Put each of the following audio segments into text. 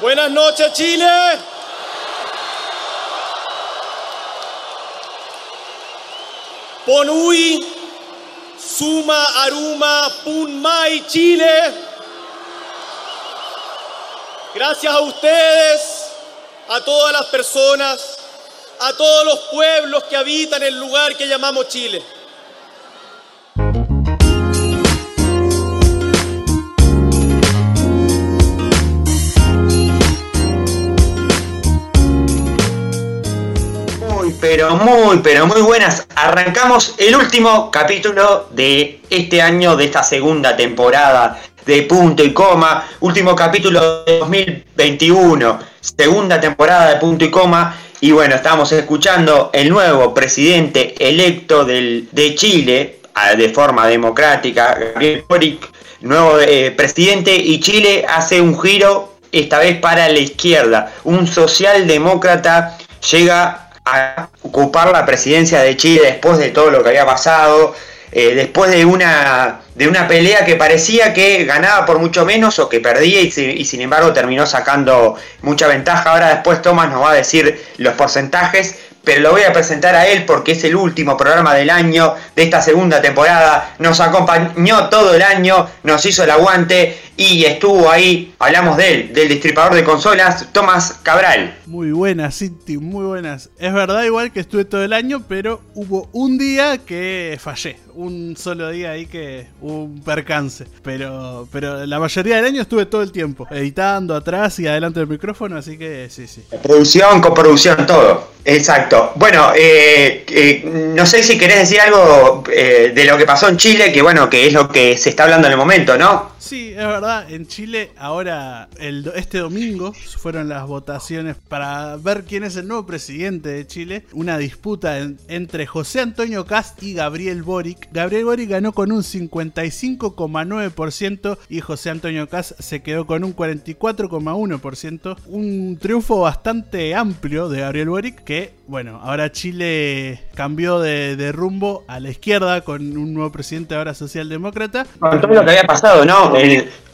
Buenas noches, Chile. Ponui, Suma, Aruma, Punmai, Chile. Gracias a ustedes, a todas las personas, a todos los pueblos que habitan el lugar que llamamos Chile. Pero muy, pero muy buenas. Arrancamos el último capítulo de este año, de esta segunda temporada de Punto y Coma. Último capítulo de 2021, segunda temporada de Punto y Coma. Y bueno, estamos escuchando el nuevo presidente electo del, de Chile, de forma democrática, Gabriel Boric, nuevo eh, presidente, y Chile hace un giro, esta vez para la izquierda. Un socialdemócrata llega a ocupar la presidencia de Chile después de todo lo que había pasado, eh, después de una, de una pelea que parecía que ganaba por mucho menos o que perdía y, y, sin embargo terminó sacando mucha ventaja. Ahora después Tomás nos va a decir los porcentajes, pero lo voy a presentar a él porque es el último programa del año de esta segunda temporada. Nos acompañó todo el año, nos hizo el aguante y estuvo ahí, hablamos de él, del distribuidor de consolas, Tomás Cabral. Muy buenas, Cinti, muy buenas. Es verdad igual que estuve todo el año, pero hubo un día que fallé. Un solo día ahí que hubo un percance. Pero, pero la mayoría del año estuve todo el tiempo, editando atrás y adelante del micrófono, así que sí, sí. Producción, coproducción, todo. Exacto. Bueno, eh, eh, no sé si querés decir algo eh, de lo que pasó en Chile, que bueno, que es lo que se está hablando en el momento, ¿no? Sí, es verdad. En Chile ahora, este domingo, fueron las votaciones para ver quién es el nuevo presidente de Chile. Una disputa entre José Antonio Cast y Gabriel Boric. Gabriel Boric ganó con un 55,9% y José Antonio Cast se quedó con un 44,1%. Un triunfo bastante amplio de Gabriel Boric que, bueno, ahora Chile cambió de, rumbo a la izquierda con un nuevo presidente ahora socialdemócrata. Con todo lo que había pasado, ¿no?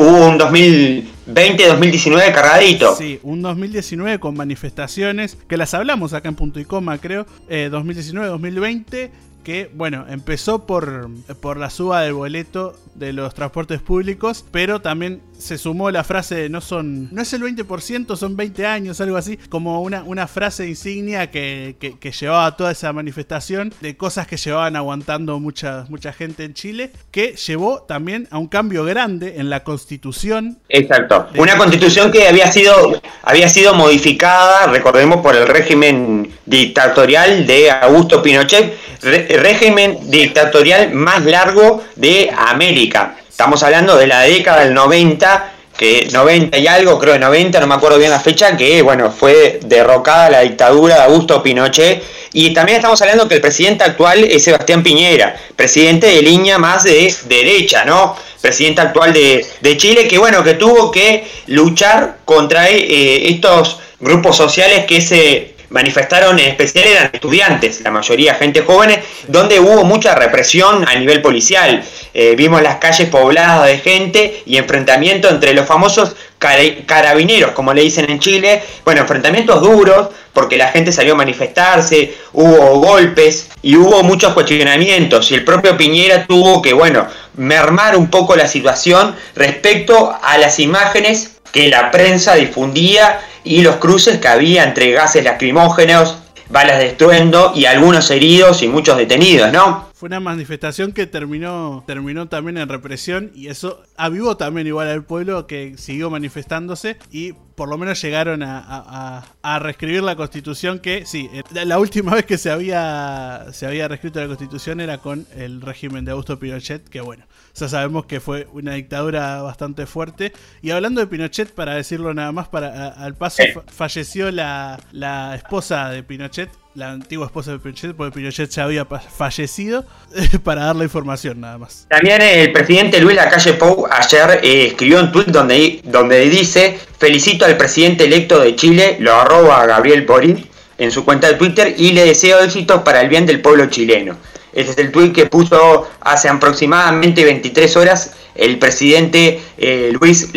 Hubo un 2020-2019 cargadito. Sí, un 2019 con manifestaciones que las hablamos acá en punto y coma, creo. 2019-2020 eh, que, bueno, empezó por, por la suba del boleto de los transportes públicos, pero también se sumó la frase no son no es el 20%, son 20 años, algo así, como una, una frase insignia que, que, llevaba toda esa manifestación de cosas que llevaban aguantando mucha, mucha gente en Chile, que llevó también a un cambio grande en la constitución. Exacto, una constitución que había sido, había sido modificada, recordemos, por el régimen dictatorial de Augusto Pinochet, régimen dictatorial más largo de América. Estamos hablando de la década del 90, que 90 y algo, creo de 90, no me acuerdo bien la fecha, que bueno, fue derrocada la dictadura de Augusto Pinochet. Y también estamos hablando que el presidente actual es Sebastián Piñera, presidente de línea más de derecha, ¿no? Presidente actual de, Chile, que bueno, que tuvo que luchar contra eh, estos grupos sociales que se manifestaron en especial eran estudiantes, la mayoría gente jóvenes, donde hubo mucha represión a nivel policial. Eh, vimos las calles pobladas de gente y enfrentamientos entre los famosos carabineros, como le dicen en Chile. Bueno, enfrentamientos duros, porque la gente salió a manifestarse, hubo golpes y hubo muchos cuestionamientos. Y el propio Piñera tuvo que, bueno, mermar un poco la situación respecto a las imágenes que la prensa difundía y los cruces que había entre gases lacrimógenos, balas de estruendo y algunos heridos y muchos detenidos, ¿no? Fue una manifestación que terminó, terminó también en represión y eso avivó también igual al pueblo que siguió manifestándose y por lo menos llegaron a, reescribir la constitución que, sí, eh, la última vez que se había, se había reescrito la constitución era con el régimen de Augusto Pinochet, que bueno, ya sabemos que fue una dictadura bastante fuerte. Y hablando de Pinochet, para decirlo nada más, para al paso falleció la, la esposa de Pinochet, la antigua esposa de Pinochet, porque Pinochet ya había fallecido, para dar la información nada más. También el presidente Luis Lacalle Pou ayer eh, escribió un tweet donde, donde dice, felicito al presidente electo de Chile, lo arroba Gabriel Boric en su cuenta de Twitter y le deseo éxito para el bien del pueblo chileno. Ese es el tweet que puso hace aproximadamente 23 horas el presidente eh, Luis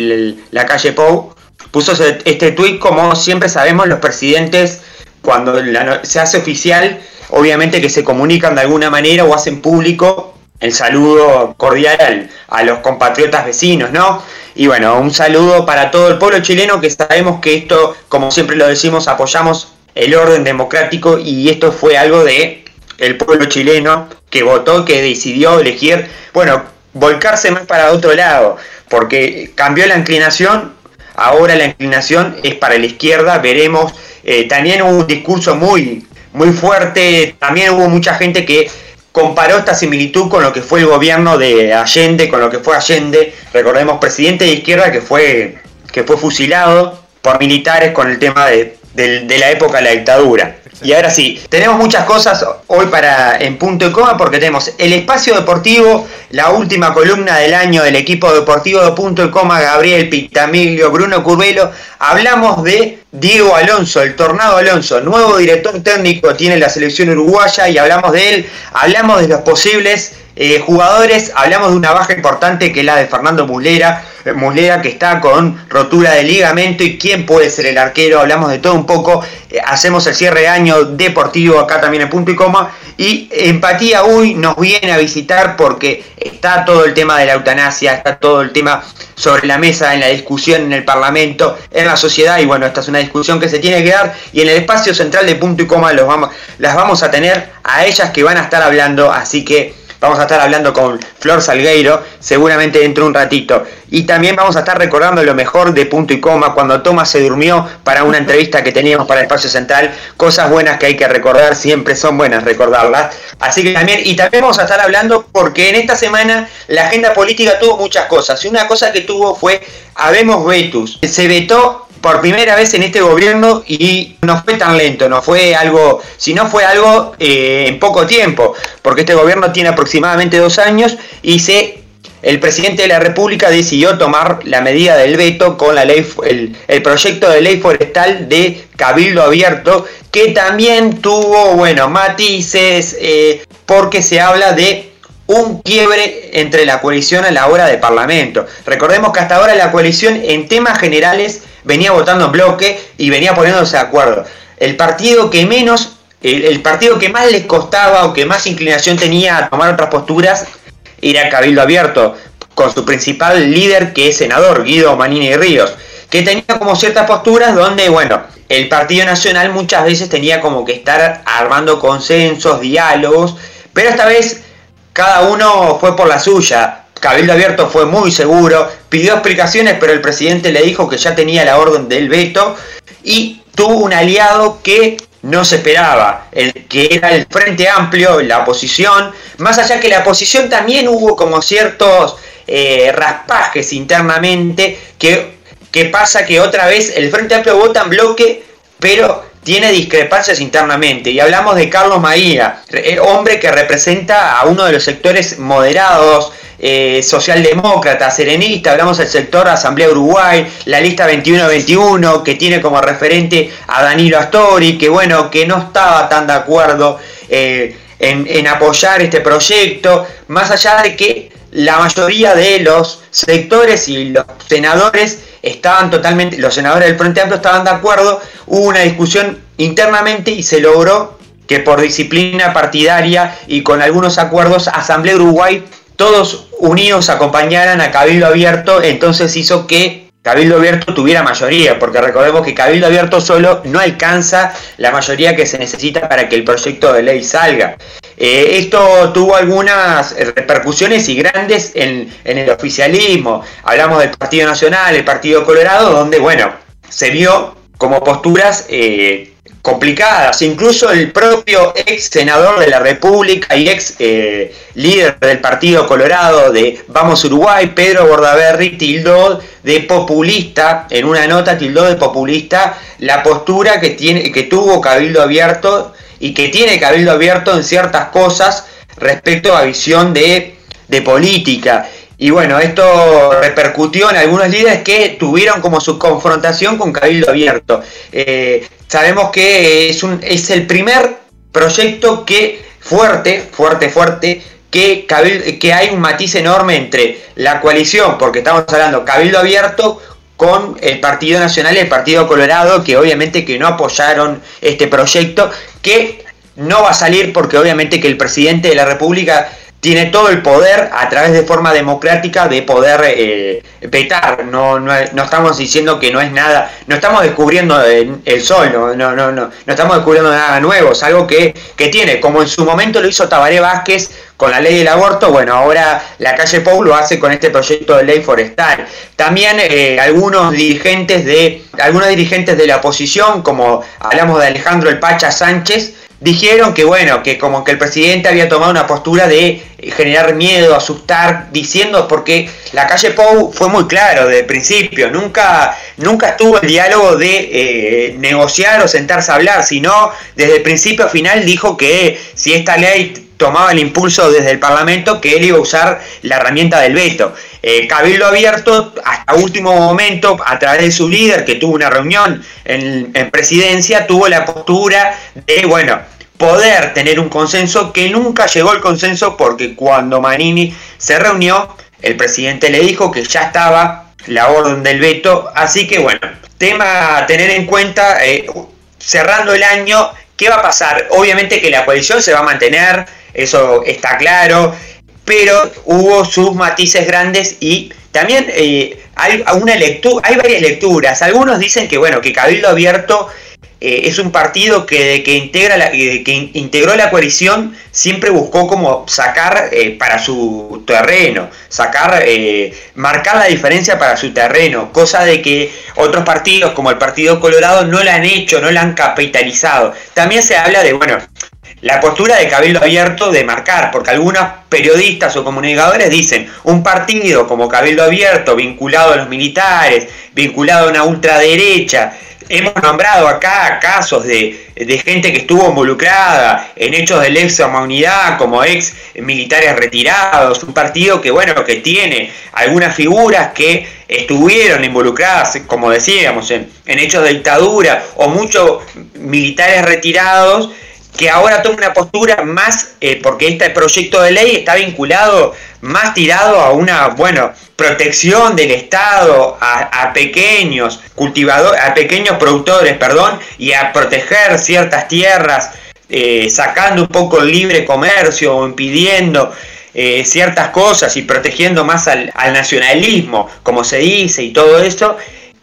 Lacalle Pou puso este tuit, como siempre sabemos, los presidentes, cuando se hace oficial, obviamente que se comunican de alguna manera o hacen público el saludo cordial a los compatriotas vecinos, ¿no? Y bueno, un saludo para todo el pueblo chileno que sabemos que esto, como siempre lo decimos, apoyamos el orden democrático y esto fue algo de el pueblo chileno que votó, que decidió elegir, bueno, volcarse más para otro lado, porque cambió la inclinación, ahora la inclinación es para la izquierda, veremos, eh, también hubo un discurso muy, muy fuerte, también hubo mucha gente que comparó esta similitud con lo que fue el gobierno de Allende, con lo que fue Allende, recordemos presidente de izquierda que fue, que fue fusilado por militares con el tema de, de la época de la dictadura. Y ahora sí, tenemos muchas cosas hoy para en punto y coma porque tenemos el espacio deportivo, la última columna del año del equipo deportivo de punto y coma, Gabriel Pitamiglio, Bruno Curvelo. Hablamos de Diego Alonso, el Tornado Alonso, nuevo director técnico tiene la selección uruguaya y hablamos de él, hablamos de los posibles eh, jugadores, hablamos de una baja importante que es la de Fernando Muslera, eh, Muslera que está con rotura de ligamento y quién puede ser el arquero, hablamos de todo un poco, eh, hacemos el cierre de año deportivo acá también en punto y coma y Empatía hoy nos viene a visitar porque está todo el tema de la eutanasia, está todo el tema sobre la mesa en la discusión en el Parlamento, en la sociedad y bueno, esta es una discusión que se tiene que dar y en el espacio central de punto y coma los vamos, las vamos a tener a ellas que van a estar hablando, así que Vamos a estar hablando con Flor Salgueiro, seguramente dentro de un ratito. Y también vamos a estar recordando lo mejor de punto y coma, cuando Tomás se durmió para una entrevista que teníamos para Espacio Central. Cosas buenas que hay que recordar, siempre son buenas recordarlas. Así que también, y también vamos a estar hablando porque en esta semana la agenda política tuvo muchas cosas. Y una cosa que tuvo fue Habemos Vetus. Se vetó por primera vez en este gobierno y no fue tan lento, no fue algo, si no fue algo eh, en poco tiempo, porque este gobierno tiene aproximadamente dos años y se, el presidente de la República decidió tomar la medida del veto con la ley, el, proyecto de ley forestal de Cabildo Abierto, que también tuvo, bueno, matices, eh, porque se habla de un quiebre entre la coalición a la hora de Parlamento. Recordemos que hasta ahora la coalición en temas generales venía votando en bloque y venía poniéndose de acuerdo. El partido que menos, el, partido que más les costaba o que más inclinación tenía a tomar otras posturas era Cabildo Abierto, con su principal líder que es senador, Guido Manini Ríos, que tenía como ciertas posturas donde, bueno, el Partido Nacional muchas veces tenía como que estar armando consensos, diálogos, pero esta vez cada uno fue por la suya. Cabildo Abierto fue muy seguro, pidió explicaciones, pero el presidente le dijo que ya tenía la orden del veto y tuvo un aliado que no se esperaba, el que era el Frente Amplio, la oposición, más allá que la oposición también hubo como ciertos eh, raspajes internamente, que, que pasa que otra vez el Frente Amplio vota en bloque, pero tiene discrepancias internamente. Y hablamos de Carlos Maía, hombre que representa a uno de los sectores moderados, eh, socialdemócrata, serenista, hablamos del sector Asamblea Uruguay, la lista 21-21, que tiene como referente a Danilo Astori, que bueno, que no estaba tan de acuerdo eh, en, en apoyar este proyecto, más allá de que la mayoría de los sectores y los senadores estaban totalmente, los senadores del Frente Amplio estaban de acuerdo, hubo una discusión internamente y se logró que por disciplina partidaria y con algunos acuerdos Asamblea Uruguay todos unidos acompañaran a Cabildo Abierto, entonces hizo que Cabildo Abierto tuviera mayoría, porque recordemos que Cabildo Abierto solo no alcanza la mayoría que se necesita para que el proyecto de ley salga. Eh, esto tuvo algunas repercusiones y grandes en, el oficialismo. Hablamos del Partido Nacional, el Partido Colorado, donde, bueno, se vio como posturas eh, complicadas. Incluso el propio ex senador de la República y ex eh, líder del Partido Colorado de Vamos Uruguay, Pedro Bordaberry, tildó de populista, en una nota tildó de populista la postura que, tiene, que tuvo Cabildo Abierto y que tiene Cabildo Abierto en ciertas cosas respecto a visión de, de política. Y bueno, esto repercutió en algunos líderes que tuvieron como su confrontación con Cabildo Abierto. Eh, sabemos que es, un, es el primer proyecto que fuerte, fuerte, fuerte, que, que hay un matiz enorme entre la coalición, porque estamos hablando Cabildo Abierto con el Partido Nacional y el Partido Colorado, que obviamente que no apoyaron este proyecto, que no va a salir porque obviamente que el presidente de la República tiene todo el poder a través de forma democrática de poder eh, vetar. No, no, estamos diciendo que no es nada, no estamos descubriendo el, sol, no, no, no, no, estamos descubriendo nada nuevo, es algo que, que tiene, como en su momento lo hizo Tabaré Vázquez con la ley del aborto, bueno, ahora la calle Pou lo hace con este proyecto de ley forestal. También eh, algunos dirigentes de algunos dirigentes de la oposición, como hablamos de Alejandro El Pacha Sánchez, dijeron que bueno, que como que el presidente había tomado una postura de generar miedo, asustar, diciendo porque la calle Pou fue muy claro desde el principio, nunca, nunca estuvo el diálogo de eh, negociar o sentarse a hablar, sino desde el principio a final dijo que si esta ley tomaba el impulso desde el Parlamento que él iba a usar la herramienta del veto. Eh, Cabildo Abierto, hasta último momento, a través de su líder, que tuvo una reunión en, en presidencia, tuvo la postura de, bueno, poder tener un consenso que nunca llegó al consenso porque cuando Manini se reunió, el presidente le dijo que ya estaba la orden del veto. Así que bueno, tema a tener en cuenta, eh, cerrando el año, ¿qué va a pasar? Obviamente que la coalición se va a mantener, eso está claro, pero hubo sus matices grandes y también eh, hay, una lectura, hay varias lecturas. Algunos dicen que bueno, que Cabildo Abierto eh, es un partido que, que, integra la, eh, que integró la coalición siempre buscó como sacar eh, para su terreno, sacar, marcar la diferencia para su terreno, cosa de que otros partidos como el Partido Colorado no la han hecho, no la han capitalizado. También se habla de, bueno, la postura de Cabildo Abierto de marcar, porque algunos periodistas o comunicadores dicen, un partido como Cabildo Abierto vinculado a los militares, vinculado a una ultraderecha, Hemos nombrado acá casos de, gente que estuvo involucrada en hechos de lesa humanidad, como ex militares retirados, un partido que bueno, que tiene algunas figuras que estuvieron involucradas, como decíamos, en, hechos de dictadura, o muchos militares retirados que ahora toma una postura más, eh, porque este proyecto de ley está vinculado más tirado a una, bueno, protección del Estado a, pequeños cultivadores, a pequeños productores, perdón, y a proteger ciertas tierras, eh, sacando un poco el libre comercio o impidiendo eh, ciertas cosas y protegiendo más al, al, nacionalismo, como se dice, y todo eso,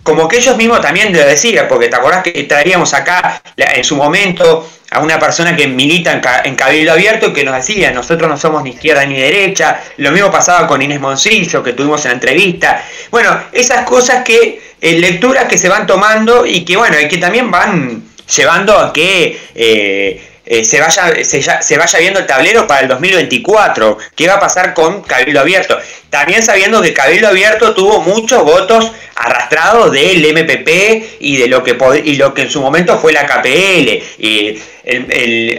como que ellos mismos también lo decían, porque te acordás que traíamos acá en su momento a una persona que milita en, Cabildo Abierto que nos decía, nosotros no somos ni izquierda ni derecha, lo mismo pasaba con Inés Moncillo que tuvimos en la entrevista. Bueno, esas cosas que, eh, lecturas que se van tomando y que bueno, y que también van llevando a que... Eh, eh, se, vaya, se, vaya viendo el tablero para el 2024. ¿Qué va a pasar con Cabildo Abierto? También sabiendo que Cabildo Abierto tuvo muchos votos arrastrados del MPP y de lo que, y lo que en su momento fue la KPL. Y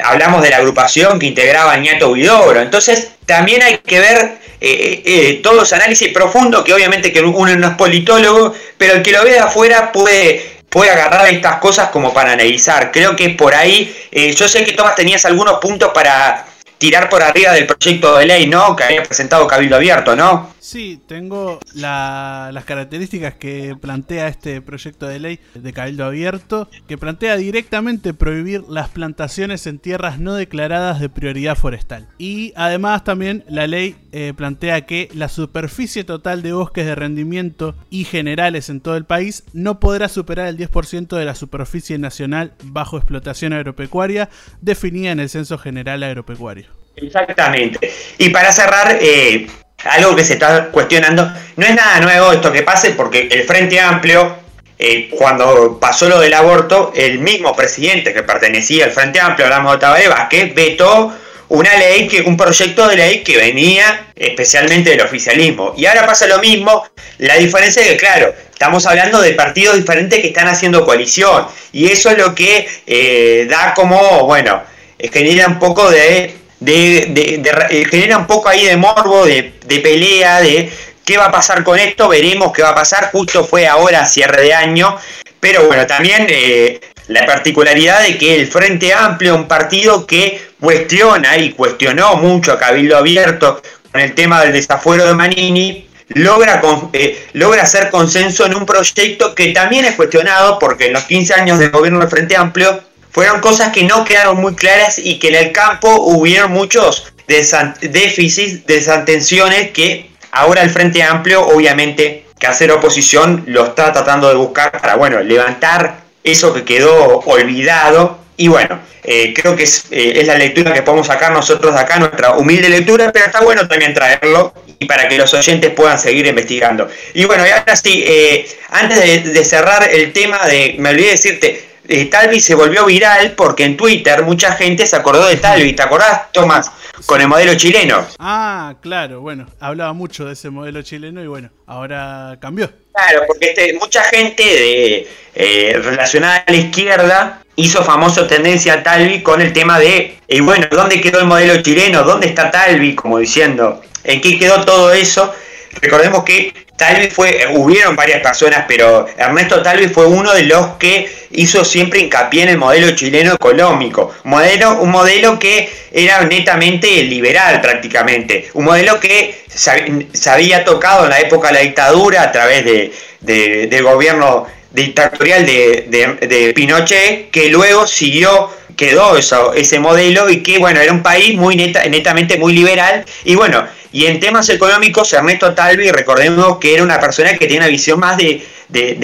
hablamos de la agrupación que integraba a Ñato. Entonces, también hay que ver eh, eh, todo ese análisis profundo, que obviamente que uno no es politólogo, pero el que lo ve de afuera puede puede agarrar estas cosas como para analizar. Creo que por ahí, eh, yo sé que Tomás tenías algunos puntos para tirar por arriba del proyecto de ley, ¿no? Que había presentado Cabildo Abierto, ¿no? Sí, tengo las características que plantea este proyecto de ley de Cabildo Abierto, que plantea directamente prohibir las plantaciones en tierras no declaradas de prioridad forestal. Y además también la ley eh, plantea que la superficie total de bosques de rendimiento y generales en todo el país no podrá superar el 10% de la superficie nacional bajo explotación agropecuaria definida en el Censo General Agropecuario. Exactamente. Y para cerrar, eh, algo que se está cuestionando. No es nada nuevo esto que pase porque el Frente Amplio, eh, cuando pasó lo del aborto, el mismo presidente que pertenecía al Frente Amplio, hablamos de Tabaré Vázquez, vetó una ley, que, un proyecto de ley que venía especialmente del oficialismo. Y ahora pasa lo mismo, la diferencia es que, claro, estamos hablando de partidos diferentes que están haciendo coalición. Y eso es lo que eh, da como, bueno, genera un poco de de, eh, genera un poco ahí de morbo, de, pelea, de qué va a pasar con esto, veremos qué va a pasar, justo fue ahora cierre de año, pero bueno, también eh, la particularidad de que el Frente Amplio, un partido que cuestiona y cuestionó mucho a Cabildo Abierto con el tema del desafuero de Manini, logra, eh, logra hacer consenso en un proyecto que también es cuestionado porque en los 15 años de gobierno del Frente Amplio fueron cosas que no quedaron muy claras y que en el campo hubieron muchos déficits, desatenciones que ahora el Frente Amplio obviamente que hacer oposición lo está tratando de buscar para, bueno, levantar eso que quedó olvidado. Y bueno, eh, creo que es, eh, es, la lectura que podemos sacar nosotros de acá, nuestra humilde lectura, pero está bueno también traerlo y para que los oyentes puedan seguir investigando. Y bueno, y ahora sí, eh, antes de, cerrar el tema de, me olvidé decirte, Talvi se volvió viral porque en Twitter mucha gente se acordó de Talvi, ¿te acordás, Tomás? Con el modelo chileno. Ah, claro, bueno, hablaba mucho de ese modelo chileno y bueno, ahora cambió. Claro, porque este, mucha gente de, eh, relacionada a la izquierda hizo famoso tendencia a Talvi con el tema de, y bueno, ¿dónde quedó el modelo chileno? ¿Dónde está Talvi? Como diciendo, ¿en qué quedó todo eso? Recordemos que Talvi fue, hubieron varias personas, pero Ernesto Talvi fue uno de los que hizo siempre hincapié en el modelo chileno económico. Modelo, un modelo que era netamente liberal prácticamente. Un modelo que se, había tocado en la época de la dictadura a través de, del gobierno dictatorial de, Pinochet, que luego siguió quedó eso, ese modelo y que bueno, era un país muy netamente muy liberal y bueno, y en temas económicos, Ernesto Talvi, recordemos que era una persona que tiene una visión más de,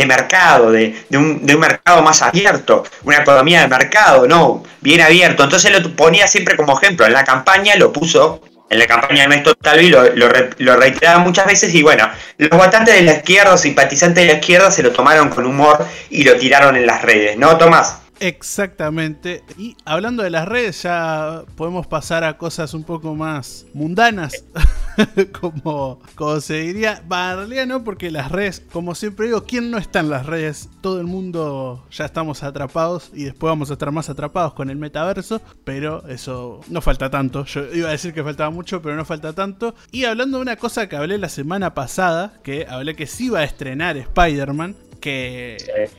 mercado, de, un, mercado más abierto, una economía de mercado, ¿no? Bien abierto. Entonces lo ponía siempre como ejemplo. En la campaña lo puso, en la campaña de Ernesto Talvi lo, lo, reiteraba muchas veces y bueno, los votantes de la izquierda, simpatizantes de la izquierda, se lo tomaron con humor y lo tiraron en las redes, ¿no, Tomás? Exactamente. Y hablando de las redes, ya podemos pasar a cosas un poco más mundanas. como, como se diría. Realidad no, porque las redes, como siempre digo, ¿quién no está en las redes? Todo el mundo ya estamos atrapados y después vamos a estar más atrapados con el metaverso. Pero eso no falta tanto. Yo iba a decir que faltaba mucho, pero no falta tanto. Y hablando de una cosa que hablé la semana pasada, que hablé que sí iba a estrenar Spider-Man, que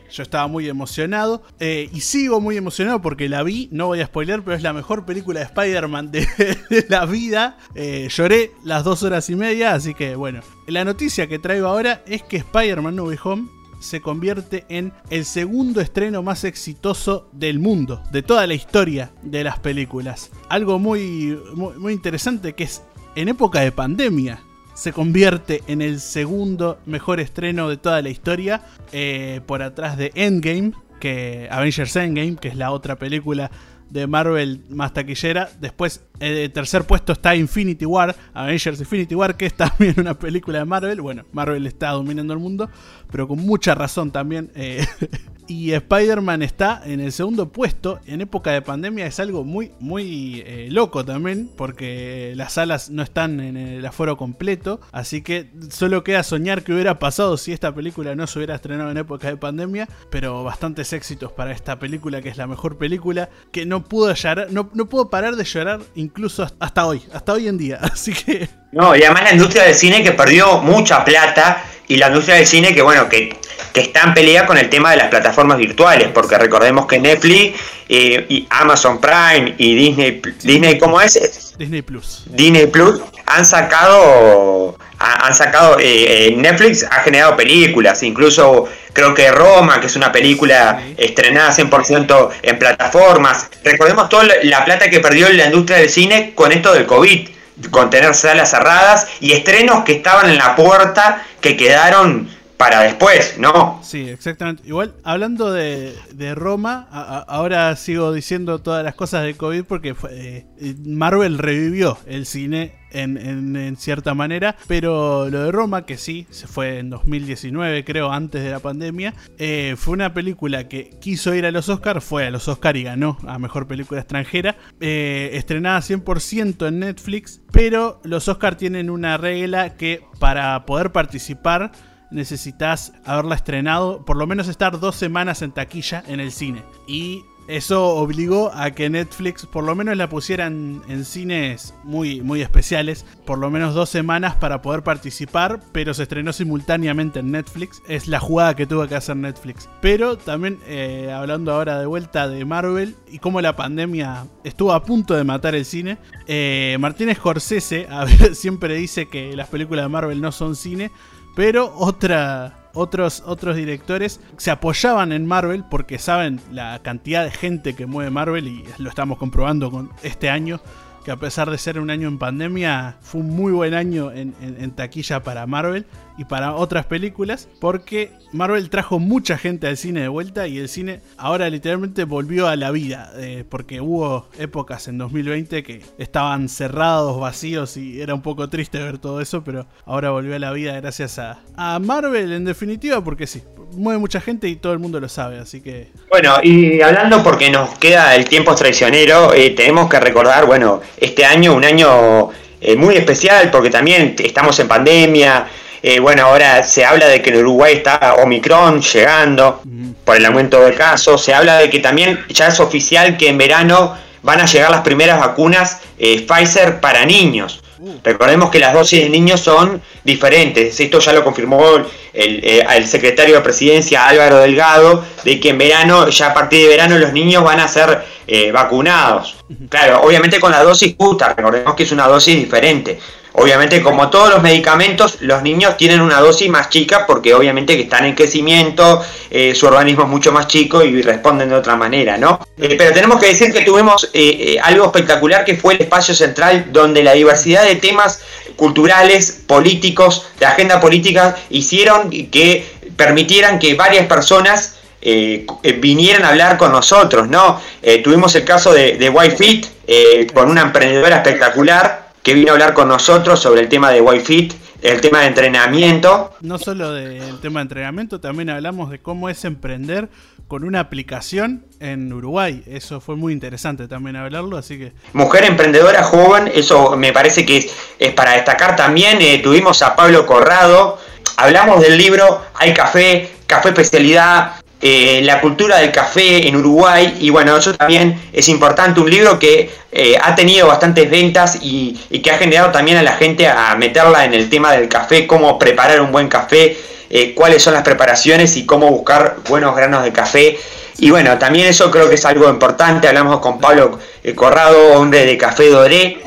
yo estaba muy emocionado eh, y sigo muy emocionado porque la vi, no voy a spoiler, pero es la mejor película de Spider-Man de, la vida. Eh, lloré las dos horas y media, así que bueno, la noticia que traigo ahora es que Spider-Man No Way Home se convierte en el segundo estreno más exitoso del mundo, de toda la historia de las películas. Algo muy, muy interesante que es en época de pandemia se convierte en el segundo mejor estreno de toda la historia, eh, por atrás de Endgame, que Avengers Endgame, que es la otra película de Marvel más taquillera. Después, el eh, tercer puesto está Infinity War, Avengers Infinity War, que es también una película de Marvel. Bueno, Marvel está dominando el mundo, pero con mucha razón también. Eh, y Spider-Man está en el segundo puesto. En época de pandemia es algo muy, muy eh, loco también, porque las salas no están en el aforo completo. Así que solo queda soñar que hubiera pasado si esta película no se hubiera estrenado en época de pandemia. Pero bastantes éxitos para esta película, que es la mejor película, que no pudo llorar, no, no puedo parar de llorar incluso hasta hoy, hasta hoy en día. Así que. No, y además la industria del cine que perdió mucha plata y la industria del cine que, bueno, que, que está en pelea con el tema de las plataformas virtuales, porque recordemos que Netflix eh, y Amazon Prime y Disney, Disney ¿cómo es? Disney Plus. Disney Plus han sacado, han sacado, eh, eh, Netflix ha generado películas, incluso creo que Roma, que es una película estrenada 100% en plataformas. Recordemos toda la plata que perdió la industria del cine con esto del COVID con tener salas cerradas y estrenos que estaban en la puerta que quedaron para después, ¿no? Sí, exactamente. Igual, hablando de, Roma, ahora sigo diciendo todas las cosas de COVID porque eh, Marvel revivió el cine en, cierta manera, pero lo de Roma, que sí, se fue en 2019, creo, antes de la pandemia, eh, fue una película que quiso ir a los Oscars, fue a los Oscars y ganó a Mejor Película Extranjera, eh, estrenada 100% en Netflix, pero los Oscars tienen una regla que para poder participar, necesitas haberla estrenado, por lo menos estar dos semanas en taquilla en el cine. Y eso obligó a que Netflix por lo menos la pusieran en cines muy, muy especiales, por lo menos dos semanas para poder participar, pero se estrenó simultáneamente en Netflix. Es la jugada que tuvo que hacer Netflix. Pero también eh, hablando ahora de vuelta de Marvel y cómo la pandemia estuvo a punto de matar el cine, eh, Martínez Scorsese siempre dice que las películas de Marvel no son cine, pero otros, otros directores se apoyaban en Marvel porque saben la cantidad de gente que mueve Marvel y lo estamos comprobando con este año que a pesar de ser un año en pandemia, fue un muy buen año en, taquilla para Marvel y para otras películas, porque Marvel trajo mucha gente al cine de vuelta y el cine ahora literalmente volvió a la vida, eh, porque hubo épocas en 2020 que estaban cerrados, vacíos y era un poco triste ver todo eso, pero ahora volvió a la vida gracias a, a Marvel en definitiva, porque sí, mueve mucha gente y todo el mundo lo sabe, así que... Bueno, y hablando porque nos queda el tiempo traicionero, eh, tenemos que recordar, bueno, este año, un año eh, muy especial porque también estamos en pandemia, eh, bueno, ahora se habla de que en Uruguay está Omicron llegando por el aumento de casos, se habla de que también ya es oficial que en verano van a llegar las primeras vacunas Pfizer para niños. Recordemos que las dosis de niños son diferentes. Esto ya lo confirmó el, eh, secretario de presidencia Álvaro Delgado, de que en verano, ya a partir de verano, los niños van a ser eh, vacunados. Claro, obviamente con la dosis justa, recordemos que es una dosis diferente. Obviamente, como todos los medicamentos, los niños tienen una dosis más chica porque obviamente que están en crecimiento, eh, su organismo es mucho más chico y responden de otra manera, ¿no? Eh, pero tenemos que decir que tuvimos eh, algo espectacular que fue el espacio central donde la diversidad de temas culturales, políticos, de agenda política, hicieron que permitieran que varias personas vinieran a hablar con nosotros, ¿no? tuvimos el caso de, de White con una emprendedora espectacular que vino a hablar con nosotros sobre el tema de Wi-Fi, el tema de entrenamiento. No solo del tema de entrenamiento, también hablamos de cómo es emprender con una aplicación en Uruguay. Eso fue muy interesante también hablarlo, así que... Mujer emprendedora joven, eso me parece que es, para destacar también. Eh, tuvimos a Pablo Corrado, hablamos del libro Hay Café, Café Especialidad, eh, la cultura del café en Uruguay y bueno, eso también es importante, un libro que eh, ha tenido bastantes ventas y, que ha generado también a la gente a meterla en el tema del café, cómo preparar un buen café, eh, cuáles son las preparaciones y cómo buscar buenos granos de café. Y bueno, también eso creo que es algo importante, hablamos con Pablo Corrado, hombre de Café Doré,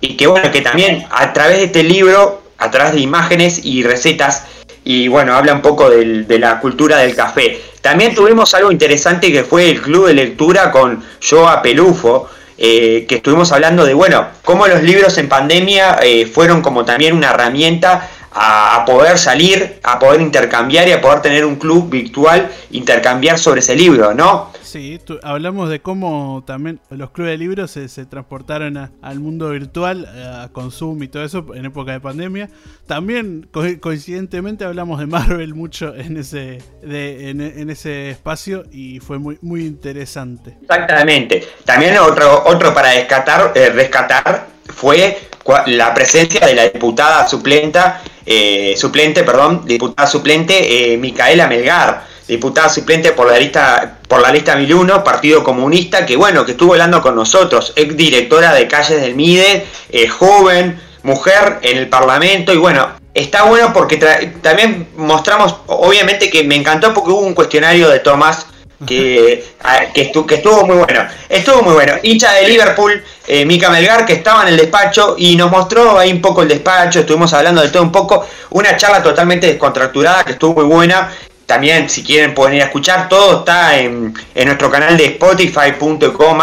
y que bueno, que también a través de este libro, a través de imágenes y recetas, y bueno, habla un poco de la cultura del café. También tuvimos algo interesante que fue el club de lectura con Joa Pelufo, eh, que estuvimos hablando de, bueno, cómo los libros en pandemia eh, fueron como también una herramienta a, poder salir, a poder intercambiar y a poder tener un club virtual, intercambiar sobre ese libro, ¿no? Sí, hablamos de cómo también los clubes de libros se, transportaron al mundo virtual, a Consum y todo eso en época de pandemia. También coincidentemente hablamos de Marvel mucho en ese, en, ese espacio y fue muy, muy interesante. Exactamente. También otro, otro para rescatar, eh, rescatar fue la presencia de la diputada suplenta, eh, suplente, perdón, diputada suplente eh, Micaela Melgar, diputada suplente por la lista por la lista 1001, Partido Comunista, que bueno, que estuvo hablando con nosotros, ex directora de calles del MIDE, eh, joven, mujer en el Parlamento y bueno, está bueno porque también mostramos, obviamente que me encantó porque hubo un cuestionario de Tomás que, que, estuvo, muy bueno. Estuvo muy bueno. Hincha de Liverpool, eh, Mica Melgar, que estaba en el despacho y nos mostró ahí un poco el despacho, estuvimos hablando de todo un poco, una charla totalmente descontracturada que estuvo muy buena. También, si quieren, pueden ir a escuchar. Todo está en, nuestro canal de Spotify.com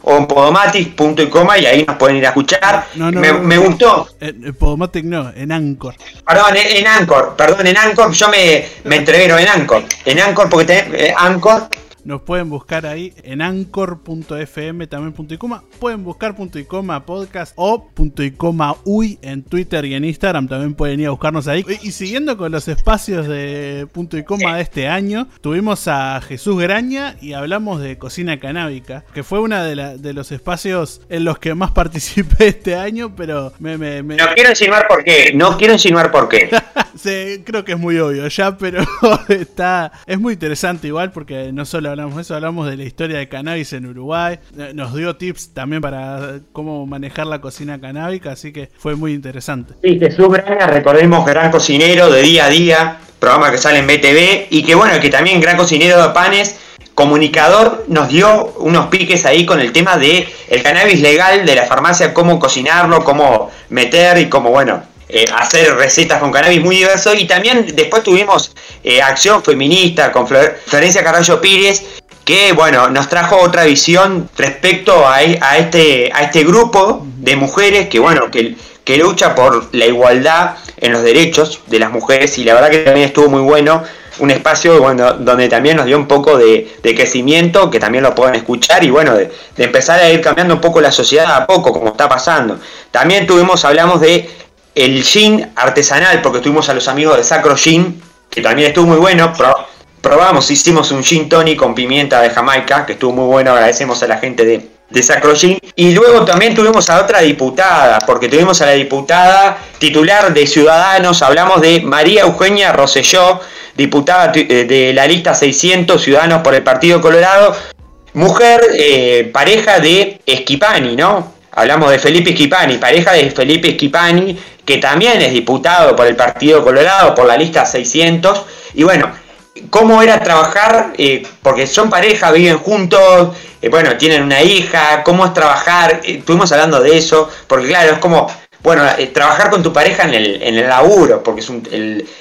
o en Podomatic.com y ahí nos pueden ir a escuchar. me, gustó. En, Podomatic no, en Anchor. Perdón, en, Anchor, perdón, en Anchor. Yo me, me entrevero en Anchor. En Anchor, porque eh, Anchor nos pueden buscar ahí en anchor.fm también punto y coma. Pueden buscar punto y coma podcast o punto y coma uy en Twitter y en Instagram. También pueden ir a buscarnos ahí. Y siguiendo con los espacios de punto y coma de este año, tuvimos a Jesús Graña y hablamos de cocina canábica, que fue uno de, de los espacios en los que más participé este año, pero me... No quiero insinuar por qué, no quiero insinuar por qué. sí, creo que es muy obvio ya, pero está... Es muy interesante igual porque no solo hablamos eso, hablamos de la historia de cannabis en Uruguay, eh, nos dio tips también para cómo manejar la cocina canábica, así que fue muy interesante. Sí, Jesús Braga, recordemos gran cocinero de día a día, programa que sale en BTV, y que bueno, que también gran cocinero de panes, comunicador, nos dio unos piques ahí con el tema de el cannabis legal de la farmacia, cómo cocinarlo, cómo meter y cómo, bueno, eh, hacer recetas con cannabis muy diverso. Y también después tuvimos eh, Acción Feminista con Florencia Carballo Pires, que bueno, nos trajo otra visión respecto a, a, este, a este grupo de mujeres que bueno, que, que lucha por la igualdad en los derechos de las mujeres y la verdad que también estuvo muy bueno un espacio bueno, donde también nos dio un poco de, crecimiento, que también lo pueden escuchar, y bueno, de, empezar a ir cambiando un poco la sociedad a poco, como está pasando. También tuvimos, hablamos de el gin artesanal, porque tuvimos a los amigos de Sacro Gin, que también estuvo muy bueno. probamos, hicimos un gin tonic con pimienta de Jamaica, que estuvo muy bueno, agradecemos a la gente de, Sacro Gin. Y luego también tuvimos a otra diputada, porque tuvimos a la diputada titular de Ciudadanos, hablamos de María Eugenia Rosselló, diputada eh, de la lista 600 Ciudadanos por el Partido Colorado, mujer eh, pareja de Esquipani, ¿no? Hablamos de Felipe Esquipani, pareja de Felipe Esquipani, que también es diputado por el Partido Colorado, por la lista 600. Y bueno, ¿cómo era trabajar? Eh, porque son pareja, viven juntos, bueno, tienen una hija, ¿cómo es trabajar? estuvimos hablando de eso, porque claro, es como bueno, eh, trabajar con tu pareja en el, en el laburo, porque es un,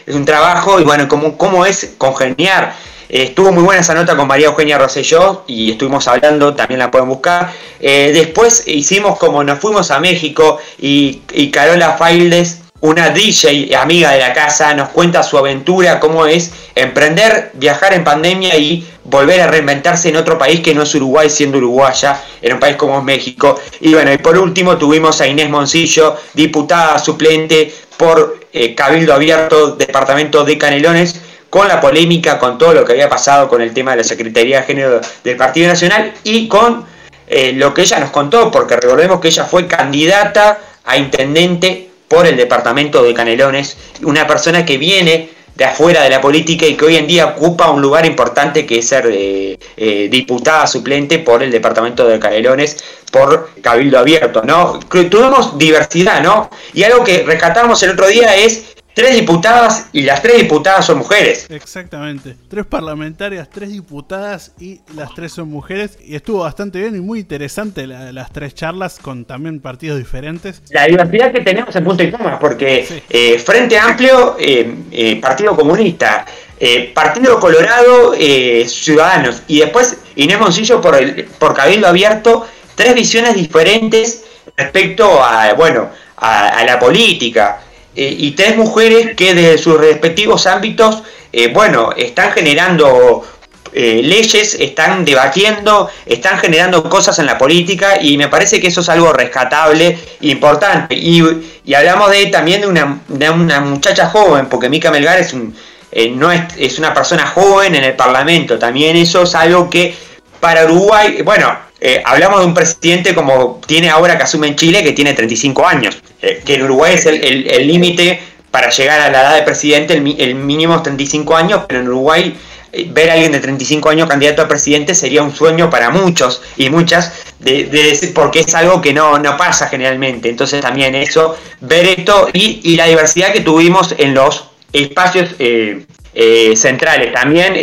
es un trabajo, y bueno, cómo, cómo es congeniar. Eh, estuvo muy buena esa nota con María Eugenia Rosselló y estuvimos hablando, también la pueden buscar. Eh, después hicimos como nos fuimos a México y, Carola Faildes una DJ amiga de la casa nos cuenta su aventura, cómo es emprender, viajar en pandemia y volver a reinventarse en otro país que no es Uruguay, siendo uruguaya, en un país como México. Y bueno, y por último tuvimos a Inés Moncillo, diputada suplente por eh, Cabildo Abierto, Departamento de Canelones, con la polémica, con todo lo que había pasado con el tema de la Secretaría de Género del Partido Nacional y con eh, lo que ella nos contó, porque recordemos que ella fue candidata a intendente por el departamento de Canelones, una persona que viene de afuera de la política y que hoy en día ocupa un lugar importante que es ser eh, eh, diputada suplente por el departamento de Canelones por Cabildo Abierto, ¿no? Tuvimos diversidad, ¿no? Y algo que rescatamos el otro día es tres diputadas y las tres diputadas son mujeres. Exactamente. Tres parlamentarias, tres diputadas y las tres son mujeres. Y estuvo bastante bien y muy interesante las tres charlas con también partidos diferentes. La diversidad que tenemos en punto y coma, porque eh, Frente Amplio, eh, eh, Partido Comunista, Partido Colorado, Ciudadanos y después Inés Moncillo por, el, por Cabildo Abierto, tres visiones diferentes respecto a, bueno, a la política. Eh, y tres mujeres que desde sus respectivos ámbitos, eh, bueno, están generando eh, leyes, están debatiendo, están generando cosas en la política y me parece que eso es algo rescatable, importante. Y, hablamos de también de una, de una, muchacha joven, porque Mica Melgar es, un, no es, es una persona joven en el Parlamento, también eso es algo que para Uruguay, bueno, eh, hablamos de un presidente como tiene ahora que asume en Chile, que tiene 35 años, eh, que en Uruguay es el límite para llegar a la edad de presidente, el, mínimo es 35 años, pero en Uruguay eh, ver a alguien de 35 años candidato a presidente sería un sueño para muchos y muchas, de, decir, porque es algo que no, no pasa generalmente. Entonces también eso, ver esto y, la diversidad que tuvimos en los espacios centrales. También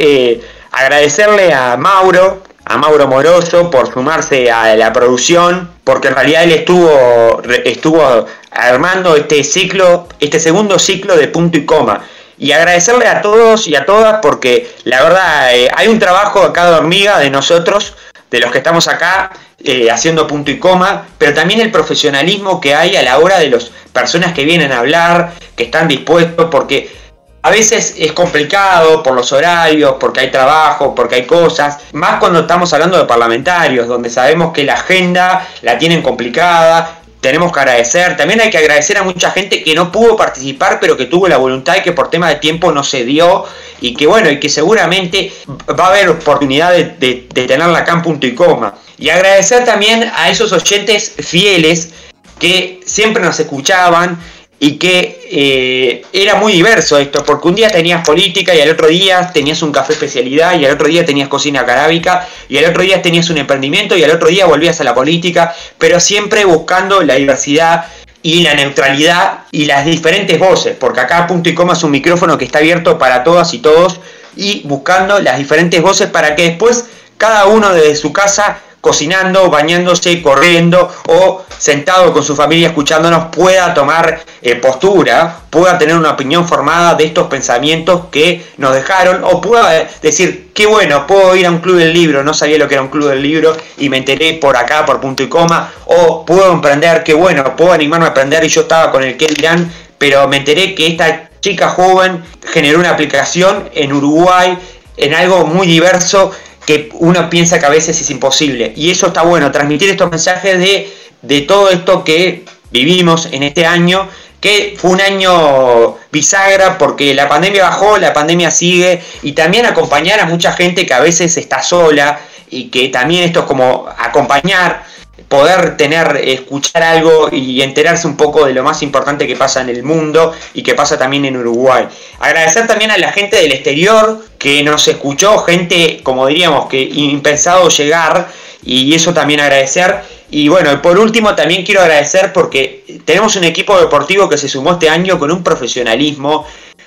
agradecerle a Mauro, a Mauro Moroso por sumarse a la producción, porque en realidad él estuvo, estuvo armando este ciclo, este segundo ciclo de punto y coma. Y agradecerle a todos y a todas porque la verdad eh, hay un trabajo acá de hormiga de nosotros, de los que estamos acá eh, haciendo punto y coma, pero también el profesionalismo que hay a la hora de las personas que vienen a hablar, que están dispuestos, porque a veces es complicado por los horarios, porque hay trabajo, porque hay cosas, más cuando estamos hablando de parlamentarios, donde sabemos que la agenda la tienen complicada, tenemos que agradecer, también hay que agradecer a mucha gente que no pudo participar, pero que tuvo la voluntad y que por tema de tiempo no se dio, y que bueno, y que seguramente va a haber oportunidad de, de tenerla acá en punto y coma. Y agradecer también a esos oyentes fieles que siempre nos escuchaban y que eh, era muy diverso esto, porque un día tenías política y al otro día tenías un café especialidad y al otro día tenías cocina carábica y al otro día tenías un emprendimiento y al otro día volvías a la política, pero siempre buscando la diversidad y la neutralidad y las diferentes voces, porque acá punto y coma es un micrófono que está abierto para todas y todos y buscando las diferentes voces para que después cada uno desde su casa cocinando, bañándose, corriendo o sentado con su familia escuchándonos pueda tomar eh, postura, pueda tener una opinión formada de estos pensamientos que nos dejaron o pueda decir, qué bueno, puedo ir a un club del libro, no sabía lo que era un club del libro y me enteré por acá, por punto y coma, o puedo emprender, qué bueno, puedo animarme a aprender y yo estaba con el que dirán, pero me enteré que esta chica joven generó una aplicación en Uruguay en algo muy diverso que uno piensa que a veces es imposible. Y eso está bueno, transmitir estos mensajes de, de todo esto que vivimos en este año, que fue un año bisagra porque la pandemia bajó, la pandemia sigue, y también acompañar a mucha gente que a veces está sola, y que también esto es como acompañar poder tener, escuchar algo y enterarse un poco de lo más importante que pasa en el mundo y que pasa también en Uruguay. Agradecer también a la gente del exterior que nos escuchó, gente, como diríamos, que impensado llegar y eso también agradecer. Y bueno, por último también quiero agradecer porque tenemos un equipo deportivo que se sumó este año con un profesionalismo,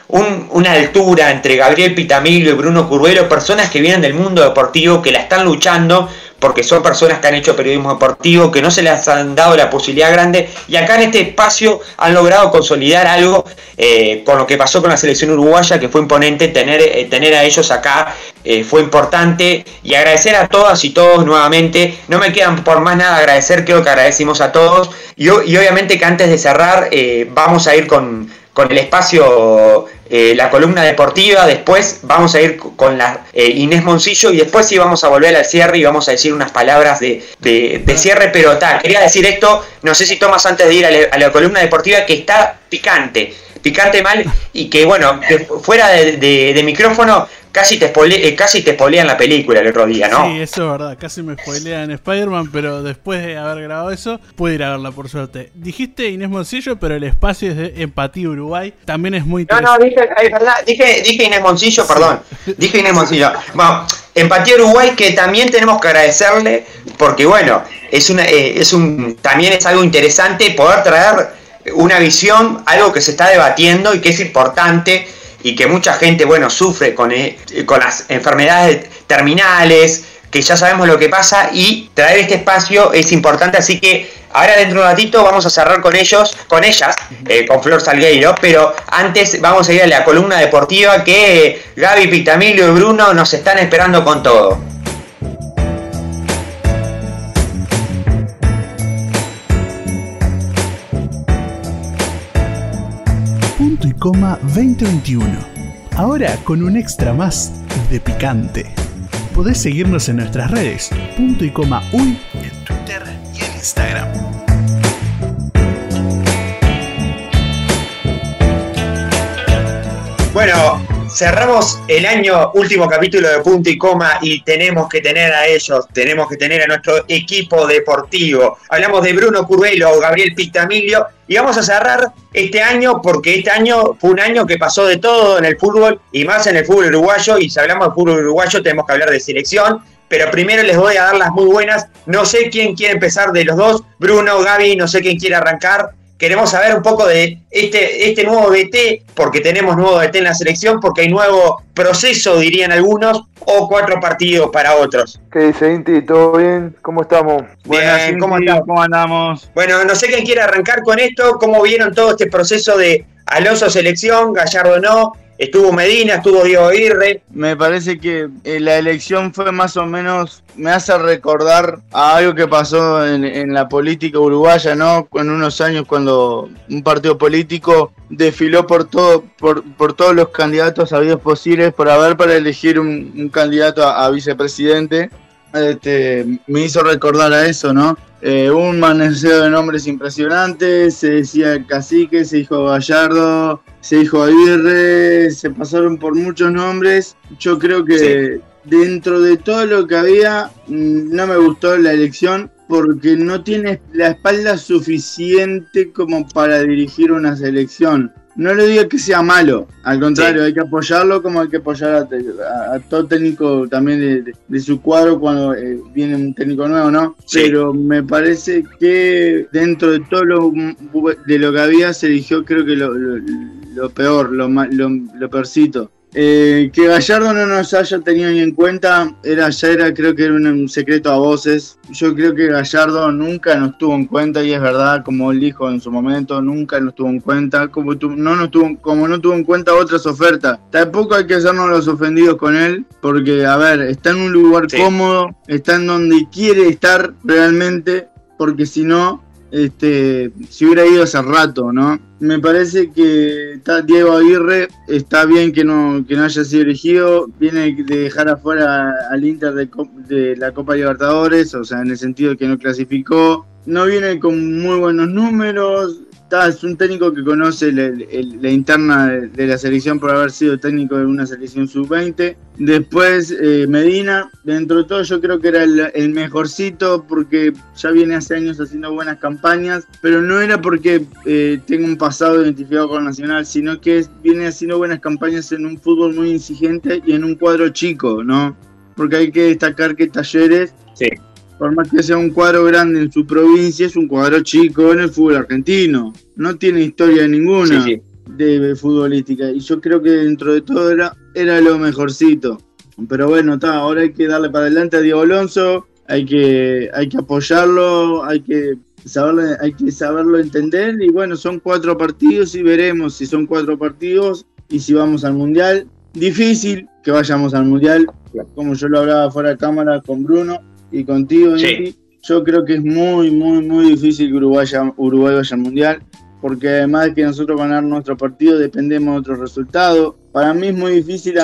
una altura entre Gabriel Pitamilio y Bruno Curvelo, personas que vienen del mundo deportivo, que la están luchando porque son personas que han hecho periodismo deportivo, que no se les han dado la posibilidad grande, y acá en este espacio han logrado consolidar algo eh, con lo que pasó con la selección uruguaya, que fue imponente tener, eh, tener a ellos acá, eh, fue importante, y agradecer a todas y todos nuevamente, no me quedan por más nada agradecer, creo que agradecimos a todos, y, y obviamente que antes de cerrar vamos a ir con con el espacio, eh, la columna deportiva, después vamos a ir con la eh, Inés Moncillo y después sí vamos a volver al cierre y vamos a decir unas palabras de, cierre, pero tal, quería decir esto, no sé si tomas antes de ir a la, columna deportiva, que está picante, picante mal y que bueno, que fuera de micrófono casi te, eh, casi te spoilean la película el otro día, ¿no? Sí, eso es verdad, casi me spoilean Spider-Man, pero después de haber grabado eso, pude ir a verla por suerte. Dijiste Inés Moncillo, pero el espacio es de Empatía Uruguay, también es muy. No, no, dije, es verdad, dije, dije Inés Moncillo, perdón, dije Inés Moncillo. Bueno, Empatía Uruguay que también tenemos que agradecerle, porque bueno, es una, eh, es un, también es algo interesante poder traer una visión, algo que se está debatiendo y que es importante y que mucha gente, bueno, sufre con, eh, con las enfermedades terminales, que ya sabemos lo que pasa y traer este espacio es importante, así que ahora dentro de un ratito vamos a cerrar con ellos, con ellas, eh, con Flor Salgueiro, pero antes vamos a ir a la columna deportiva que Gaby Pitamilio y Bruno nos están esperando con todo. 2021. Ahora con un extra más de picante. Podés seguirnos en nuestras redes, punto y coma uy, en Twitter y en Instagram. Bueno, cerramos el año, último capítulo de Punto y Coma y tenemos que tener a ellos, tenemos que tener a nuestro equipo deportivo. Hablamos de Bruno Curvelo, Gabriel Pitamilio y vamos a cerrar este año porque este año fue un año que pasó de todo en el fútbol y más en el fútbol uruguayo y si hablamos de fútbol uruguayo tenemos que hablar de selección. Pero primero les voy a dar las muy buenas. No sé quién quiere empezar de los dos. Bruno, Gaby, no sé quién quiere arrancar queremos saber un poco de este, este nuevo DT, porque tenemos nuevo DT en la selección, porque hay nuevo proceso, dirían algunos, o cuatro partidos para otros. ¿Qué dice Inti? ¿Todo bien? ¿Cómo estamos? Bien, ¿cómo, ¿cómo andamos? Bueno, no sé quién quiere arrancar con esto, cómo vieron todo este proceso de Alonso selección, Gallardo no, Estuvo Medina, estuvo Diego Aguirre. Me parece que eh, la elección fue más o menos, me hace recordar a algo que pasó en, la política uruguaya, ¿no? En unos años cuando un partido político desfiló por todo, por, todos los candidatos habidos posibles por haber para elegir un, candidato a, vicepresidente. Este, me hizo recordar a eso, ¿no? Eh, un maneseo de nombres impresionantes, se decía cacique, se dijo Gallardo, se dijo Aguirre, se pasaron por muchos nombres. Yo creo que dentro de todo lo que había, mm, no me gustó la elección porque no tiene la espalda suficiente como para dirigir una selección. No le digo que sea malo, al contrario, hay que apoyarlo como hay que apoyar a, todo técnico también de, su cuadro cuando eh, viene un técnico nuevo, ¿no? Pero me parece que dentro de todo lo, de lo que había se eligió creo que lo, lo, peor, lo, lo, lo peorcito. Eh, que Gallardo no nos haya tenido ni en cuenta era ya era creo que era un, secreto a voces. Yo creo que Gallardo nunca nos tuvo en cuenta y es verdad, como él dijo en su momento, nunca nos tuvo en cuenta, como no nos tuvo, como no tuvo en cuenta otras ofertas. Tampoco hay que hacernos los ofendidos con él, porque a ver, está en un lugar cómodo, está en donde quiere estar realmente, porque si no este, si hubiera ido hace rato, ¿no? Me parece que Diego Aguirre está bien que no, que no haya sido elegido, viene de dejar afuera al Inter de, de la Copa Libertadores, o sea, en el sentido que no clasificó, no viene con muy buenos números, es un técnico que conoce la, interna de, la selección por haber sido técnico de una selección sub-20. Después eh, Medina, dentro de todo yo creo que era el, mejorcito porque ya viene hace años haciendo buenas campañas, pero no era porque eh, tenga un pasado identificado con Nacional, sino que viene haciendo buenas campañas en un fútbol muy exigente y en un cuadro chico, ¿no? Porque hay que destacar que Talleres sí por más que sea un cuadro grande en su provincia, es un cuadro chico en el fútbol argentino. No tiene historia ninguna de futbolística. Y yo creo que dentro de todo era, era lo mejorcito. Pero bueno, está, ahora hay que darle para adelante a Diego Alonso, hay que, hay que apoyarlo, hay que saberlo, hay que saberlo entender. Y bueno, son cuatro partidos y veremos si son cuatro partidos y si vamos al mundial. Difícil que vayamos al mundial, como yo lo hablaba fuera de cámara con Bruno y contigo, yo creo que es muy, muy, muy difícil que Uruguay, Uruguay vaya al Mundial, porque además de que nosotros ganar nuestro partido dependemos de otro resultado. Para mí es muy difícil,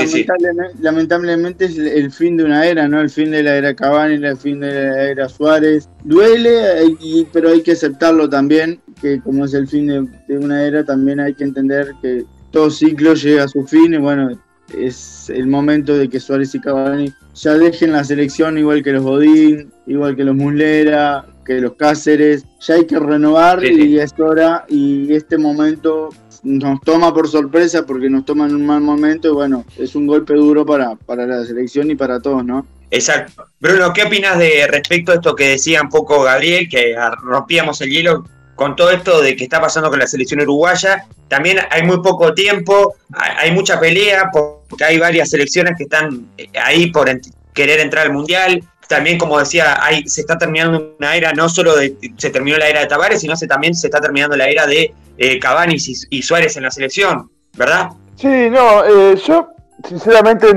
lamentablemente, es el fin de una era, ¿no? El fin de la era Cavani, el fin de la era Suárez. Duele, pero hay que aceptarlo también, que como es el fin de, de una era, también hay que entender que todo ciclo llega a su fin y bueno, es el momento de que Suárez y Cavani ya dejen la selección igual que los Godín, igual que los Muslera, que los Cáceres. Ya hay que renovar y es hora y este momento nos toma por sorpresa porque nos toma en un mal momento y bueno, es un golpe duro para, para la selección y para todos, ¿no? Exacto. Bruno, ¿qué opinas de respecto a esto que decía un poco Gabriel, que rompíamos el hielo con todo esto de que está pasando con la selección uruguaya? También hay muy poco tiempo, hay mucha pelea, porque hay varias selecciones que están eh, ahí por querer entrar al Mundial. También, como decía, hay, se está terminando una era, no solo de, se terminó la era de Tavares, sino que también se está terminando la era de eh, Cavani y, Suárez en la selección, ¿verdad? Sí, no, eh, yo sinceramente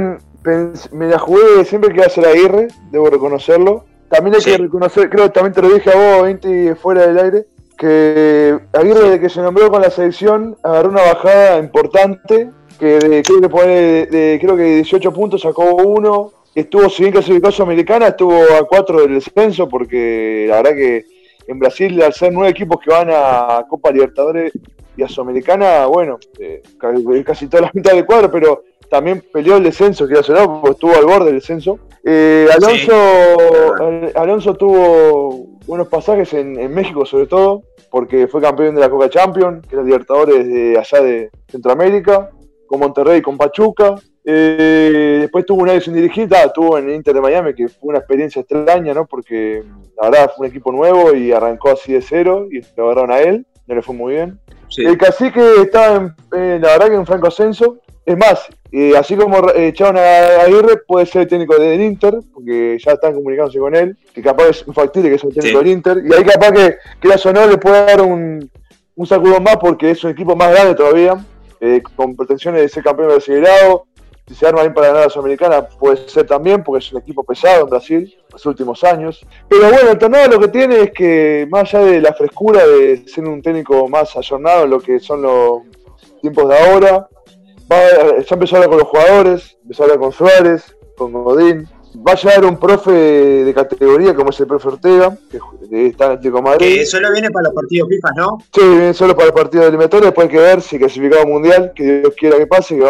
me la jugué siempre que iba a ser Aguirre, debo reconocerlo. También hay que reconocer, creo que también te lo dije a vos, 20 fuera del aire, que Aguirre desde que se nombró con la selección agarró una bajada importante, que creo que de, creo que 18 puntos sacó uno, estuvo, si bien clasificó Sudamericana, estuvo a 4 del descenso, porque la verdad que en Brasil, al ser nueve equipos que van a Copa Libertadores y a Sudamericana, bueno, eh, casi toda la mitad del cuadro, pero también peleó el descenso, que sonado, porque estuvo al borde del descenso. Eh, Alonso, Alonso tuvo buenos pasajes en, México, sobre todo, porque fue campeón de la Coca Champions, que era Libertadores de allá de Centroamérica, con Monterrey y con Pachuca. Eh, después tuvo una vez sin dirigir, tuvo en el Inter de Miami, que fue una experiencia extraña, ¿no? Porque la verdad fue un equipo nuevo y arrancó así de cero y lo agarraron a él, no le fue muy bien. El cacique estaba, en, la verdad, que en franco ascenso. Es más, eh, así como eh, echaron a Aguirre, puede ser el técnico del Inter, porque ya están comunicándose con él, que capaz es un factible que es el técnico del Inter, y ahí capaz que, que la sonó le puede dar un, un sacudo más porque es un equipo más grande todavía, eh, con pretensiones de ser campeón acelerado. Si se arma bien para ganar la Sudamericana, puede ser también, porque es un equipo pesado en Brasil los últimos años. Pero bueno, el torneo lo que tiene es que, más allá de la frescura de ser un técnico más ayornado en lo que son los tiempos de ahora, ya empezó a hablar con los jugadores, empezó a hablar con Suárez, con Godín. Va a llegar un profe de categoría como es el profe Ortega, que está en Atlético Madrid. Que solo viene para los partidos FIFA, ¿no? Sí, viene solo para el partido eliminatorio, después hay que ver si clasificado mundial, que Dios quiera que pase, que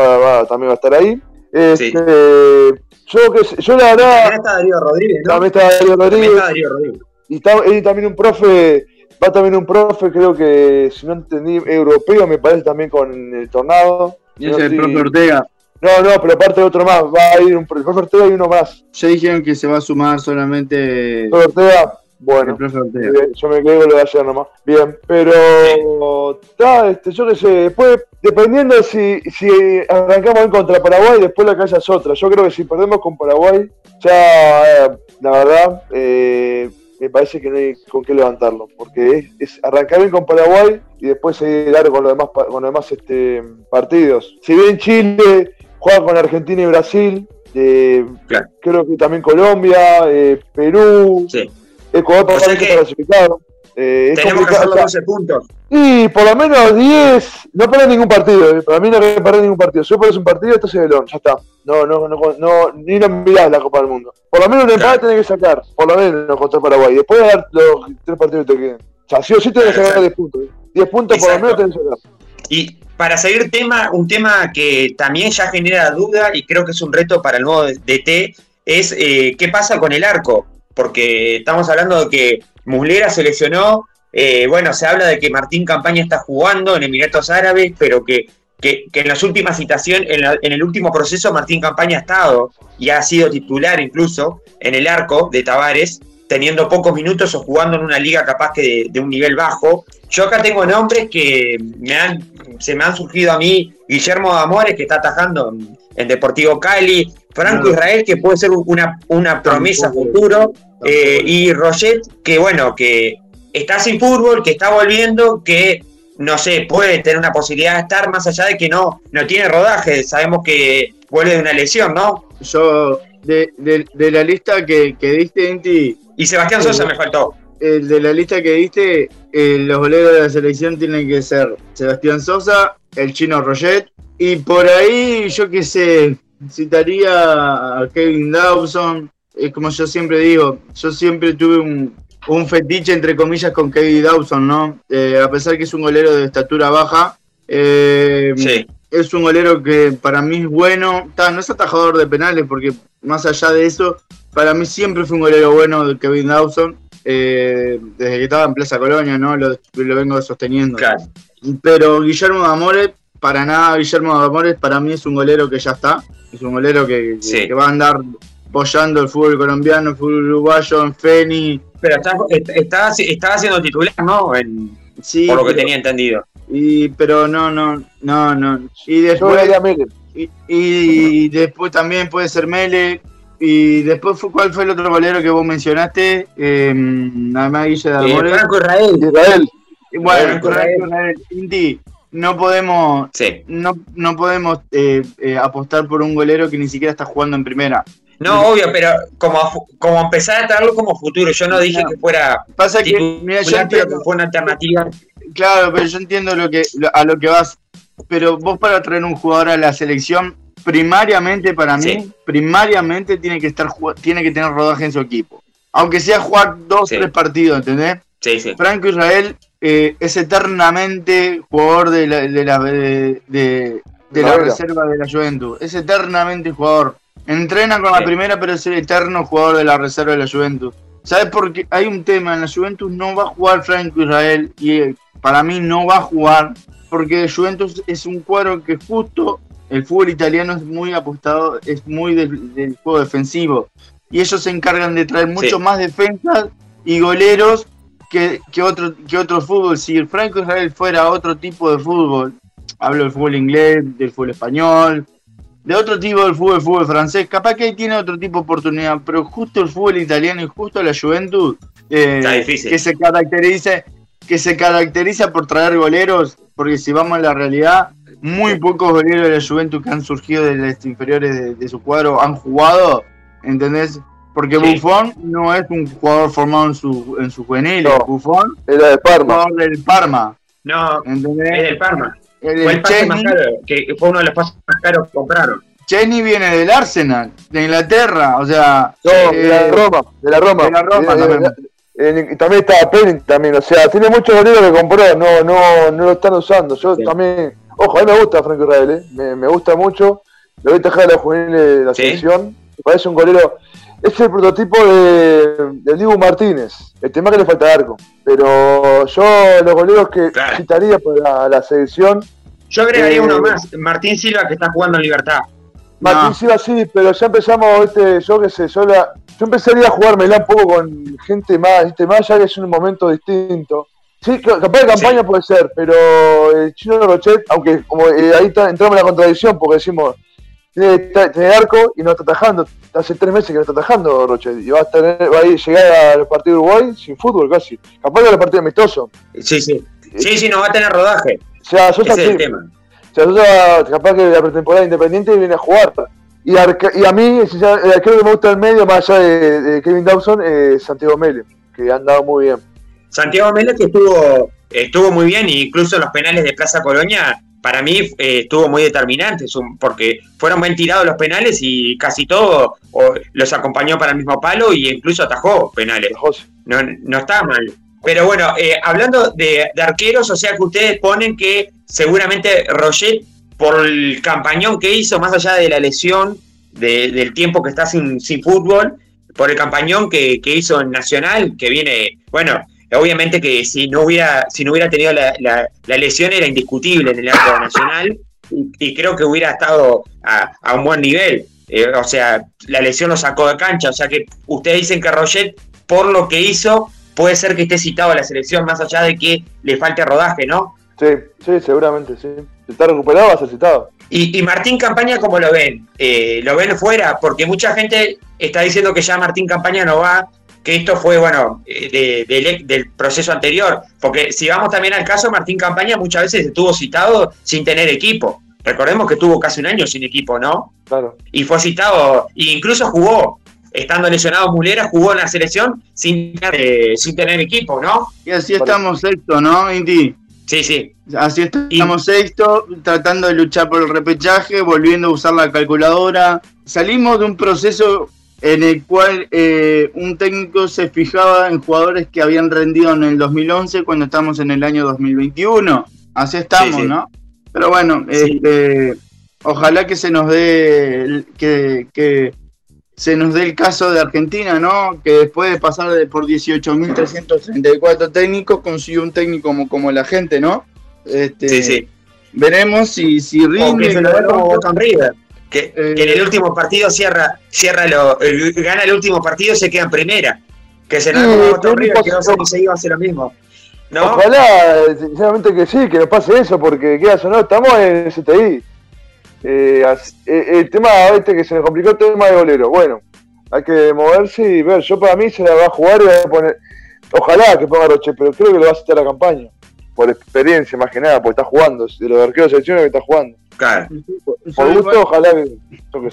también va a estar ahí. Este, yo, que, yo la verdad. También está Darío Rodríguez, ¿no? También está Darío Rodríguez. También está Darío Rodríguez. Y, está, y también un profe Va también un profe, creo que, si no entendí, europeo, me parece también con el Tornado. Y es el profe Ortega. No, no, pero aparte de otro más, va a ir un el profe Ortega y uno más. Ya dijeron que se va a sumar solamente El Ortega, bueno. el profe Ortega. Bien, yo me quedo con lo de ayer nomás. Bien, pero está, este, yo qué sé, después, dependiendo de si, si arrancamos en contra Paraguay, después la calle es otra. Yo creo que si perdemos con Paraguay, ya, eh, la verdad, eh, me parece que no hay con qué levantarlo. Porque es, es arrancar bien con Paraguay y después seguir largo con los demás, con los demás este, partidos. Si bien Chile juega con Argentina y Brasil, eh, Claro. creo que también Colombia, eh, Perú, Sí. Ecuador O sea que está clasificado. Eh, Tenemos que hacer los o sea, 12 puntos. y por lo menos 10, no perder ningún partido, eh, para mí no hay que perder ningún partido. Si vos perdés un partido, estás en el ya está. No, no, no, no, ni lo mirás la Copa del Mundo. Por lo menos un empate Claro. tenés que sacar, por lo menos contra Paraguay. Después de dar los tres partidos que te queden. O sea, sí o sí tenés que sacar Exacto. 10 puntos. eh. 10 puntos por lo menos tenés que sacar. Y para seguir tema, un tema que también ya genera duda y creo que es un reto para el nuevo DT, es eh, qué pasa con el arco. Porque estamos hablando de que Muslera se lesionó, eh, bueno, se habla de que Martín Campaña está jugando en Emiratos Árabes, pero que, que, en las últimas citaciones, en, la- en el último proceso, Martín Campaña ha estado y ha sido titular incluso en el arco de Tavares, teniendo pocos minutos o jugando en una liga capaz que de, de un nivel bajo. Yo acá tengo nombres que me han, se me han surgido a mí, Guillermo Amores, que está atajando en, en Deportivo Cali, Franco No. Israel, que puede ser una, una promesa futuro, eh, y Roget, que bueno, que está sin fútbol, que está volviendo, que no sé, puede tener una posibilidad de estar más allá de que no, no tiene rodaje. Sabemos que vuelve de una lesión, ¿no? Yo, de, de, de la lista que, que diste, Inti, Y Sebastián. Sosa me faltó. el de la lista que diste, eh, los goleros de la selección tienen que ser Sebastián Sosa, el chino Roget, y por ahí, yo qué sé, citaría a Kevin Dawson. Es como yo siempre digo, yo siempre tuve un, un fetiche, entre comillas, con Kevin Dawson, ¿no? Eh, a pesar que es un golero de estatura baja, eh, Sí, es un golero que para mí es bueno. Ta, no es atajador de penales, porque más allá de eso, para mí siempre fue un golero bueno de Kevin Dawson. eh, desde que estaba en Plaza Colonia, ¿no? Lo, lo vengo sosteniendo. claro. Pero Guillermo de Amores, para nada, Guillermo de Amores para mí es un golero que ya está. Es un golero que, que- Sí. que va a andar apoyando el fútbol colombiano, el fútbol uruguayo, en Feni. Pero está, está, estaba siendo titular, ¿no? En- Sí, por lo que pero- tenía entendido. Y, pero no, no, no, no. Y después. y después también puede ser Mele. Y después, fue, ¿cuál fue el otro golero que vos mencionaste? Eh, además, Guille de Eh. Franco Israel. Israel. Bueno, Franco Franco Israel. Inti, no podemos, Sí. no, no podemos eh, eh, apostar por un golero que ni siquiera está jugando en primera. No, obvio, pero como, como empezar a traerlo como futuro. Yo no dije No. que fuera Pasa que, mira, yo pero que entiendo, fue una alternativa. claro, pero yo entiendo lo que, lo- a lo que vas. Pero vos para traer un jugador a la selección, primariamente para mí, Sí. primariamente tiene que estar tiene que tener rodaje en su equipo. Aunque sea jugar dos, Sí. tres partidos, ¿entendés? Sí, sí. Franco Israel eh, es eternamente jugador de la, de la, de, de- de la Novela. reserva de la Juventus. Es eternamente jugador. Entrena con Sí. la primera, pero es el eterno jugador de la reserva de la Juventus. ¿Sabes por qué? Hay un tema, en la Juventus no va a jugar Franco Israel y eh, para mí no va a jugar porque Juventus es un cuadro que justo el fútbol italiano es muy apostado, es muy del, del juego defensivo y ellos se encargan de traer mucho Sí. más defensas y goleros que, que otro que otro fútbol. Si el Franco Israel fuera otro tipo de fútbol, hablo del fútbol inglés, del fútbol español, de otro tipo del fútbol, fútbol francés, capaz que ahí tiene otro tipo de oportunidad, pero justo el fútbol italiano y justo la Juventus, eh, que se caracteriza, que se caracteriza por traer goleros, porque si vamos a la realidad, muy pocos goleros de la Juventus que han surgido de las inferiores de, de su cuadro han jugado, ¿entendés? Porque Sí. Buffon no es un jugador formado en su, en su juvenil, No. Buffon Era de Parma. jugador del Parma, No, ¿entendés? es del Parma. El, Fue el pase más caro, que fue uno de los pases más caros que compraron. Chesney viene del Arsenal, de Inglaterra, o sea, No, eh, de la Roma. De la Roma. de la Roma Eh, también. eh, y también estaba Penny también, o sea, tiene muchos goleros que compró, no, no, no lo están usando. Yo Sí. también, ojo, a mí me gusta Franco Israel, eh, me, me gusta mucho, lo voy a dejar a la juvenil de la Sí. selección, me parece un golero, es el prototipo de, de Dibu Martínez. El tema que le falta arco. Pero yo los goleros que Claro. citaría para la selección, Yo agregaría Eh, uno más, Martín Silva que está jugando en Libertad. Martín No. Silva sí, pero ya empezamos, este, yo qué sé, yo, la, yo empezaría a jugármela un poco con gente más, ¿viste? más ya que es un momento distinto. Sí, ca- capaz de campaña Sí. puede ser, pero el chino Rochet, aunque como eh, ahí está- entramos en la contradicción porque decimos, tiene, tiene arco y no está atajando. Hace tres meses que no está atajando Rochet y va a, tener, va a llegar al partido de Uruguay sin fútbol casi. Capaz de al partido amistoso. Sí, sí. Sí, sí, no va a tener rodaje. O sea, Sosa Ese es el tema. O sea, Sosa capaz que la pretemporada independiente viene a jugar. Y, arca- y a mí, el arquero que me gusta del medio, más allá de, de Kevin Dawson, es Santiago Mele, que ha andado muy bien. Santiago Melo que estuvo, estuvo muy bien, e incluso los penales de Plaza Colonia, para mí eh, estuvo muy determinante, porque fueron bien tirados los penales y casi todo o, los acompañó para el mismo palo y incluso atajó penales. No, no está mal. Pero bueno, eh, hablando de, de arqueros, o sea que ustedes ponen que seguramente Roger, por el campañón que hizo, más allá de la lesión, de- del tiempo que está sin, sin fútbol, por el campañón que, que hizo en Nacional, que viene, bueno, obviamente que si no hubiera, si no hubiera tenido la, la- la lesión era indiscutible en el arco de Nacional y, y creo que hubiera estado a, a un buen nivel. Eh, o sea, la lesión lo sacó de cancha, o sea que ustedes dicen que Roger, por lo que hizo, puede ser que esté citado a la selección, más allá de que le falte rodaje, ¿no? Sí, sí, seguramente, sí. Si está recuperado, va a ser citado. Y, y Martín Campaña, ¿cómo lo ven? Eh, ¿Lo ven fuera? Porque mucha gente está diciendo que ya Martín Campaña no va, que esto fue, bueno, eh, de- del- del proceso anterior. Porque si vamos también al caso, Martín Campaña muchas veces estuvo citado sin tener equipo. Recordemos que estuvo casi un año sin equipo, ¿no? Claro. Y fue citado, e incluso jugó, estando lesionado Mulera, jugó en la selección sin, eh, sin tener equipo, ¿no? Y así estamos sexto, ¿no, Inti? Sí, sí. Así estamos sexto, tratando de luchar por el repechaje, volviendo a usar la calculadora. Salimos de un proceso en el cual eh, un técnico se fijaba en jugadores que habían rendido en el 2011 cuando estamos en el año 2021. Así estamos, Sí, sí. ¿no? Pero bueno, Sí. este, ojalá que se nos dé el- que, que se nos dé el caso de Argentina, ¿no? Que después de pasar de por 18.334 técnicos, consiguió un técnico como, como la gente, ¿no? Este, Sí, sí. Veremos si, si O que rinde. se lo River. Que, Eh, que en el último partido cierra, cierra lo, el- gana el último partido, se queda en primera. Que se Sí, lo ve como Boca en pero River, no que no se iba a hacer lo mismo. ¿No? Ojalá, sinceramente que sí, que nos pase eso, porque quieras o no, estamos en STI. Eh, eh, el tema este que se nos complicó el tema de golero. Bueno, hay que moverse y ver. Yo para mí se la va a jugar y va a poner. Ojalá que ponga Roche, pero creo que le va a citar la campaña. Por experiencia, más que nada, porque está jugando. De los arqueros de selecciones que está jugando. Claro. Por gusto, ojalá que.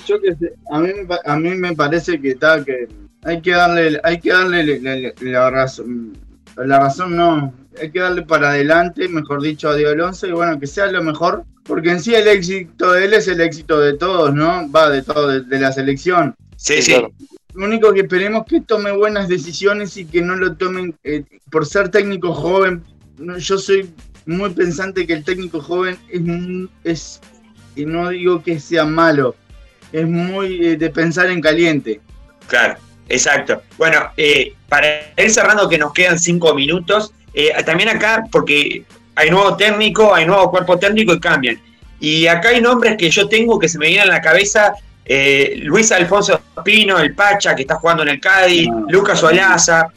yo que sé, a mí, a mí me parece que está que hay que darle hay que darle la, la- la razón la razón no hay que darle para adelante mejor dicho a Diego Alonso y bueno que sea lo mejor porque en sí el éxito de él es el éxito de todos no va de todo de, de la selección Sí, Sí, sí. claro. lo único que esperemos que tome buenas decisiones y que no lo tomen eh, por ser técnico joven. Yo soy muy pensante que el técnico joven es, es y no digo que sea malo, es muy eh, de pensar en caliente. Claro, exacto. Bueno, eh, para ir cerrando que nos quedan cinco minutos, eh, también acá, porque hay nuevo técnico, hay nuevo cuerpo técnico y cambian. Y acá hay nombres que yo tengo que se me vienen a la cabeza. Luis Alfonso Pino, el Pacha, que está jugando en el Cádiz, Ah. Lucas Olaza.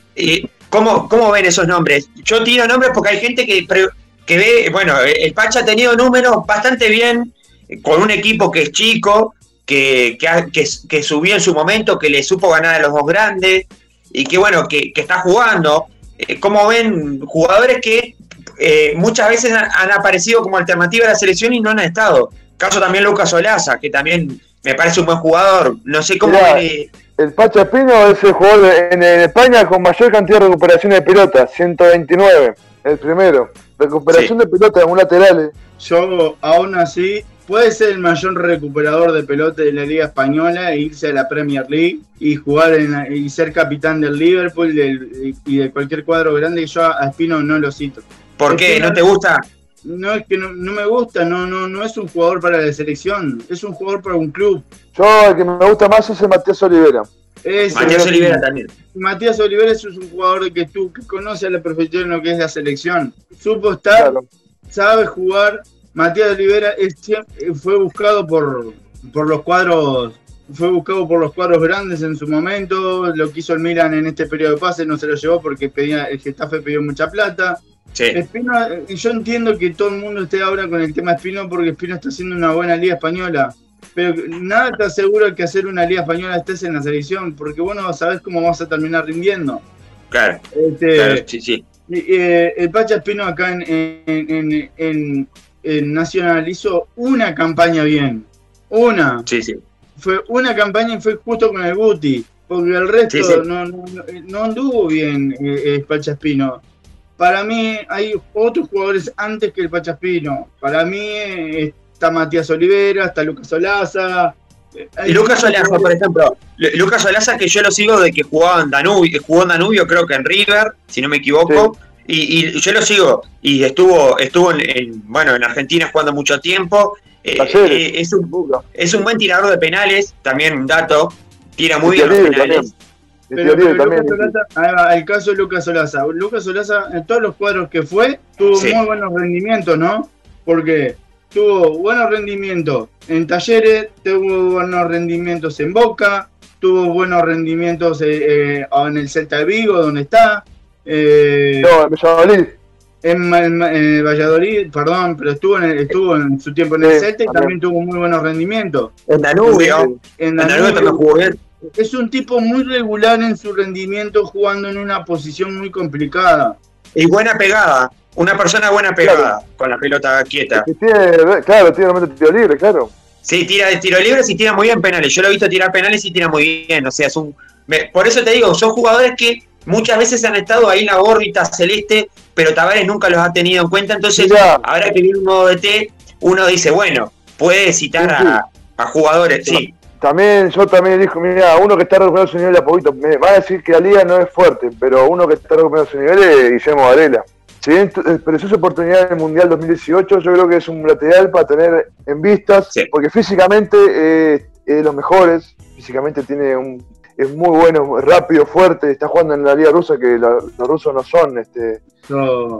¿cómo, ¿Cómo ven esos nombres? Yo tiro nombres porque hay gente que, que ve, bueno, el Pacha ha tenido números bastante bien, eh, con un equipo que es chico, que, que, que- que subió en su momento, que le supo ganar a los dos grandes y que bueno, que, que está jugando. Eh, ¿Cómo ven jugadores que eh, muchas veces han, han aparecido como alternativa a la selección y no han estado? Caso también Lucas Olaza, que también me parece un buen jugador. No sé cómo Mirá, ven, eh, El Pacha Espino es el jugador de- en, en España con mayor cantidad de recuperación de pelota, 129, el primero. Recuperación de pelota en un lateral. Yo aún así puede ser el mayor recuperador de pelota de la Liga Española e irse a la Premier League y jugar en la- y ser capitán del Liverpool del- y de cualquier cuadro grande. Yo a Espino no lo cito. ¿por qué? ¿No te gusta? No es que no, no me gusta, no, no, no es un jugador para la selección, es un jugador para un club. Yo el que me gusta más es el Matías Olivera. Ese, Matías Olivera también. Matías Olivera es un jugador que tú que conoce a la perfección lo que es la selección. Supo estar, Claro. sabe jugar. Matías Olivera es fue buscado por, por los cuadros, fue buscado por los cuadros grandes en su momento. Lo quiso el Milan en este periodo de pase, no se lo llevó porque pedía, el Getafe pidió mucha plata. Sí. Espino, yo entiendo que todo el mundo esté ahora con el tema Espino porque Espino está haciendo una buena liga española. Pero nada te asegura que hacer una liga española estés en la selección, porque vos no sabés cómo vas a terminar rindiendo. Claro, Este, claro, sí, sí. eh, el Pacha Espino acá en, en, en- Nacional hizo una campaña bien. Una. Sí, sí. Fue una campaña y fue justo con el Guti. Porque el resto Sí, sí. No, no, no- anduvo bien eh, el Pacha Espino. Para mí hay otros jugadores antes que el Pacha Espino. Para mí eh, está Matías Olivera, está Lucas Olaza. eh, Lucas Olaza, por ejemplo. Lu- Lucas Olaza, que yo lo sigo de que jugaba en Danubio, jugó en Danubio, creo que en River, si no me equivoco. Y, y yo lo sigo. Y estuvo, estuvo en, en- bueno, en Argentina jugando mucho tiempo. Eh, eh, es, un, Boca. es un buen tirador de penales, también un dato. Tira muy bien los penales. Y Pero, Teoría pero también. Lucas Olaza, ahí va, el caso de Lucas Olaza. Lucas Olaza, en todos los cuadros que fue, tuvo Sí. muy buenos rendimientos, ¿no? Porque tuvo buenos rendimientos en talleres, tuvo buenos rendimientos en Boca, tuvo buenos rendimientos eh, eh, en el Celta de Vigo, donde está. eh, No, en Valladolid. en, Valladolid, perdón, pero estuvo en, el- estuvo en su tiempo en el Sí, Celta y también. también tuvo muy buenos rendimientos. En Danubio. En Danubio, también jugó bien. es un tipo muy regular en su rendimiento jugando en una posición muy complicada. Y buena pegada. Una persona buena pegada con la pelota quieta. Que tiene, claro, tiene realmente tiro libre, claro. Sí, tira de tiro libre y tira muy bien penales. Yo lo he visto tirar penales y tira muy bien. O sea, es un. me- por eso te digo, son jugadores que muchas veces han estado ahí en la órbita celeste, pero Tavares nunca los ha tenido en cuenta. Entonces, Mirá. ahora que viene un modo de T, uno dice, bueno, puede citar Sí, sí. a, a jugadores. Sí, También, yo también dijo, mira, uno que está recuperando su nivel de a poquito, me va a decir que la liga no es fuerte, pero uno que está recuperando su nivel es Guillermo Varela. Si bien tu- eh, su oportunidad en el Mundial 2018, yo creo que es un lateral para tener en vistas, Sí. porque físicamente eh, es de los mejores, físicamente tiene un, es muy bueno, rápido, fuerte, está jugando en la liga rusa, que la- los rusos no son este,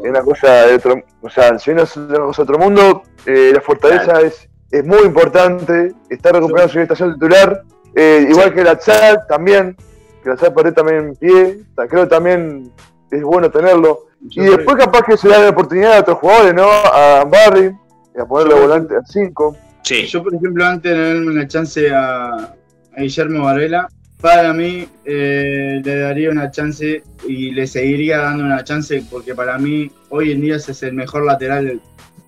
es una cosa de otro, o sea, si uno es de otro mundo, eh, la fortaleza es, es muy importante, está recuperando su estación titular, eh, igual que la Chal también, que la Chal Pared también en pie, creo que también es bueno tenerlo. Yo Y creo- después capaz que se da la oportunidad a otros jugadores, ¿no? A Barry, a ponerle Yo- volante a 5. sí. Yo, por ejemplo, antes de darle una chance a, a Guillermo Varela, para mí eh, le daría una chance y le seguiría dando una chance porque para mí hoy en día es el mejor lateral del,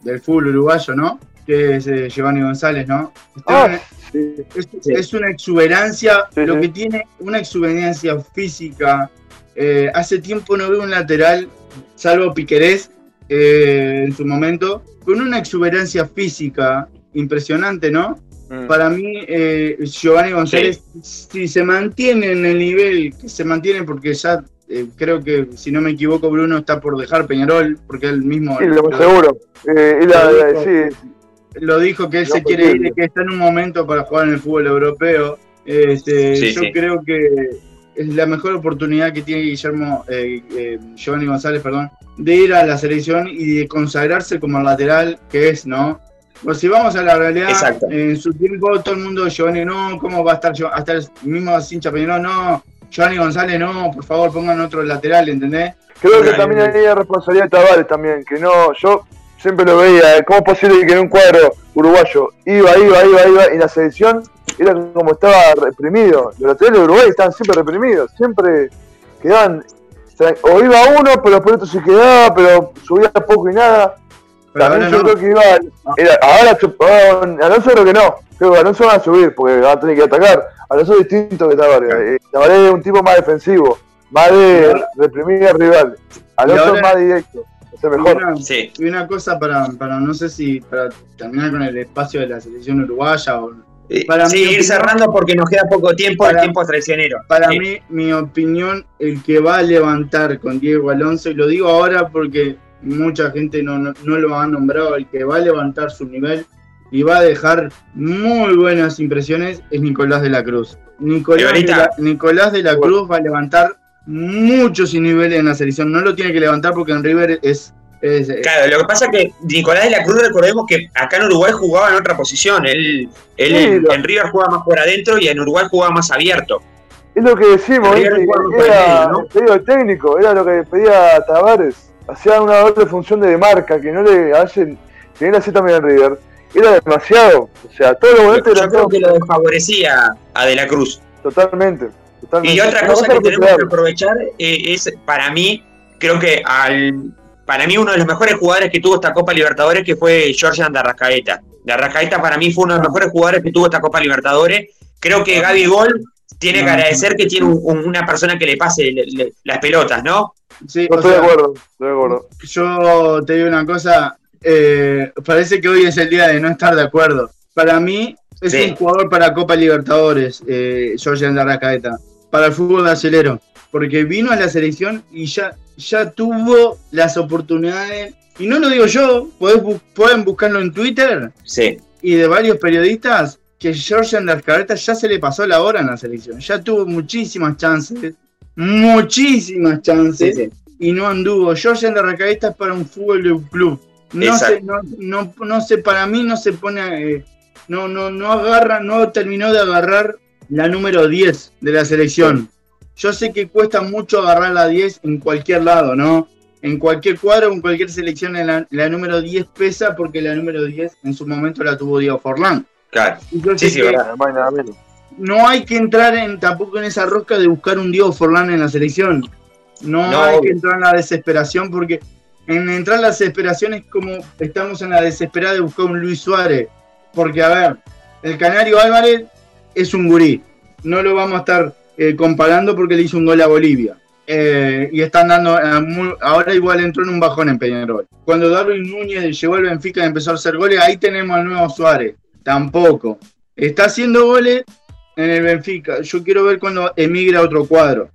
del fútbol uruguayo, ¿no? Que es eh, Giovanni González, ¿no? Está Ah, sí. es, es una exuberancia, Sí, lo sí. que tiene una exuberancia física. Eh, hace tiempo no veo un lateral, salvo Piquerés eh, en su momento, con una exuberancia física impresionante, ¿no? Mm. Para mí, eh, Giovanni González, si se mantiene en el nivel que se mantiene, porque ya eh, creo que, si no me equivoco, Bruno está por dejar Peñarol, porque él mismo Sí, lo seguro. Eh, y la- Lo la- dijo. sí, lo dijo que él No, se quiere ir y que está en un momento para jugar en el fútbol europeo. Este, Sí, yo sí. creo que es la mejor oportunidad que tiene Guillermo, eh, eh, Giovanni González, perdón, de ir a la selección y de consagrarse como lateral que es, ¿no? Pues si vamos a la realidad, Exacto. en su tiempo todo el mundo, Giovanni, no, ¿cómo va a estar? Hasta el mismo hincha Peñarol, no, Giovanni González, no, por favor pongan otro lateral, ¿entendés? Creo que también hay responsabilidad de Tavares también, que no, yo siempre lo veía, ¿cómo es posible que en un cuadro uruguayo iba, iba, iba, iba, y la selección era como estaba reprimido? Los laterales de Uruguay estaban siempre reprimidos, siempre quedaban, o iba uno, pero por otro se quedaba, pero subía poco y nada. Pero También ahora yo no. creo que iba, era, ahora ah, Alonso creo que no, creo que Alonso va a subir porque va a tener que atacar. Alonso es distinto que Tavares, eh, Tavares es un tipo más defensivo, más de reprimir al rival. Alonso ahora- es más directo, es el Y mejor. una- Sí. Y una cosa para, para, no sé si para terminar con el espacio de la selección uruguaya o Para sí, ir opinión- cerrando porque nos queda poco tiempo, el Para- tiempo es traicionero. Para Sí. mí, mi opinión, el que va a levantar con Diego Alonso, y lo digo ahora porque mucha gente no, no, no lo ha nombrado, el que va a levantar su nivel y va a dejar muy buenas impresiones es Nicolás de la Cruz. Nicolás, de la, Nicolás de la Cruz va a levantar muchos niveles en la selección. No lo tiene que levantar porque en River es eh, claro, lo que pasa es que Nicolás de la Cruz, recordemos que acá en Uruguay jugaba en otra posición. Él, en, River jugaba más por adentro y en Uruguay jugaba más abierto. Es lo que decimos, era el técnico, era lo que pedía Tavares. Hacía una doble función de marca que no le hacen, él hacía también en River. Era demasiado. O sea, todo lo momento Yo creo que lo desfavorecía a De la Cruz. Totalmente. Y otra cosa que tenemos que aprovechar eh, es, para mí, creo que al para mí uno de los mejores jugadores que tuvo esta Copa Libertadores que fue Georgian de Arrascaeta. De Arrascaeta para mí fue uno de los mejores jugadores que tuvo esta Copa Libertadores. Creo que Gaby Gol tiene que agradecer que tiene una persona que le pase las pelotas, ¿no? Sí, estoy, de acuerdo, estoy de acuerdo. Yo te digo una cosa, eh, parece que hoy es el día de no estar de acuerdo. Para mí es un jugador para Copa Libertadores, eh, Georgian para el fútbol brasileño, porque vino a la selección y ya ya tuvo las oportunidades, y no lo digo yo, pueden buscarlo en Twitter, sí. y de varios periodistas, que George Carreta ya se le pasó la hora en la selección, ya tuvo muchísimas chances, muchísimas chances, y no anduvo. George Carreta es para un fútbol de un club. No sé, no, no, sé, para mí no se pone, eh, no, no, no agarra, no terminó de agarrar la número 10 de la selección. Yo sé que cuesta mucho agarrar la 10 en cualquier lado, ¿no? En cualquier cuadro, en cualquier selección, la, la número 10 pesa porque la número 10 en su momento la tuvo Diego Forlán. Claro. Sí, sí, verdad. No hay que entrar en, tampoco en esa rosca de buscar un Diego Forlán en la selección. No, hay que entrar en la desesperación porque en entrar en la desesperación es como estamos en la desesperada de buscar un Luis Suárez. Porque, a ver, el Canario Álvarez es un gurí. No lo vamos a estar eh, comparando porque le hizo un gol a Bolivia. Eh, y están dando, eh, ahora igual entró en un bajón en Peñarol. Cuando Darwin Núñez llegó al Benfica y empezó a hacer goles, ahí tenemos al nuevo Suárez. Tampoco. Está haciendo goles en el Benfica. Yo quiero ver cuando emigra a otro cuadro.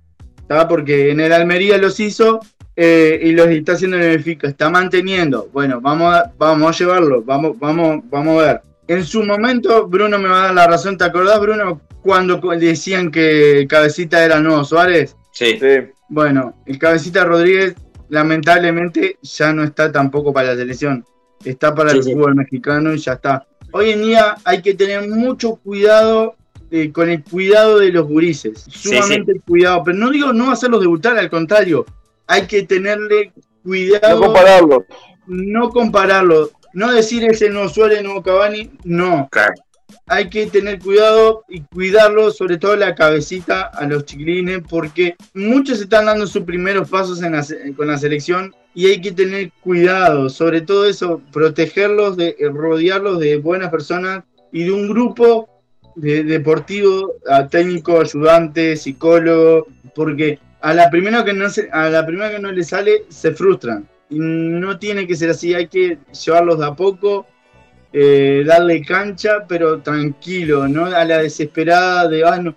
Porque en el Almería los hizo y los está haciendo en el Benfica. Está manteniendo. Bueno, vamos a, vamos a llevarlo. Vamos, vamos, vamos a ver. En su momento, Bruno me va a dar la razón. ¿Te acordás, Bruno? Cuando decían que Cabecita era nuevo Suárez? Sí. Bueno, el Cabecita Rodríguez lamentablemente ya no está tampoco para la selección. Está para el fútbol mexicano y ya está. Hoy en día hay que tener mucho cuidado eh, con el cuidado de los gurises. Sumamente cuidado. Pero no digo no hacerlos debutar, al contrario. Hay que tenerle cuidado. No compararlo. No compararlo. No decir ese no Suárez, no Cavani. No. Claro hay que tener cuidado y cuidarlo, sobre todo la cabecita a los chiquilines, porque muchos están dando sus primeros pasos con la selección y hay que tener cuidado, sobre todo eso, protegerlos, de, rodearlos de buenas personas y de un grupo de, deportivo, técnico, ayudante, psicólogo, porque a la primera que no a la primera que no le sale se frustran. Y no tiene que ser así, hay que llevarlos de a poco eh, darle cancha, pero tranquilo, no a la desesperada de, ah, no,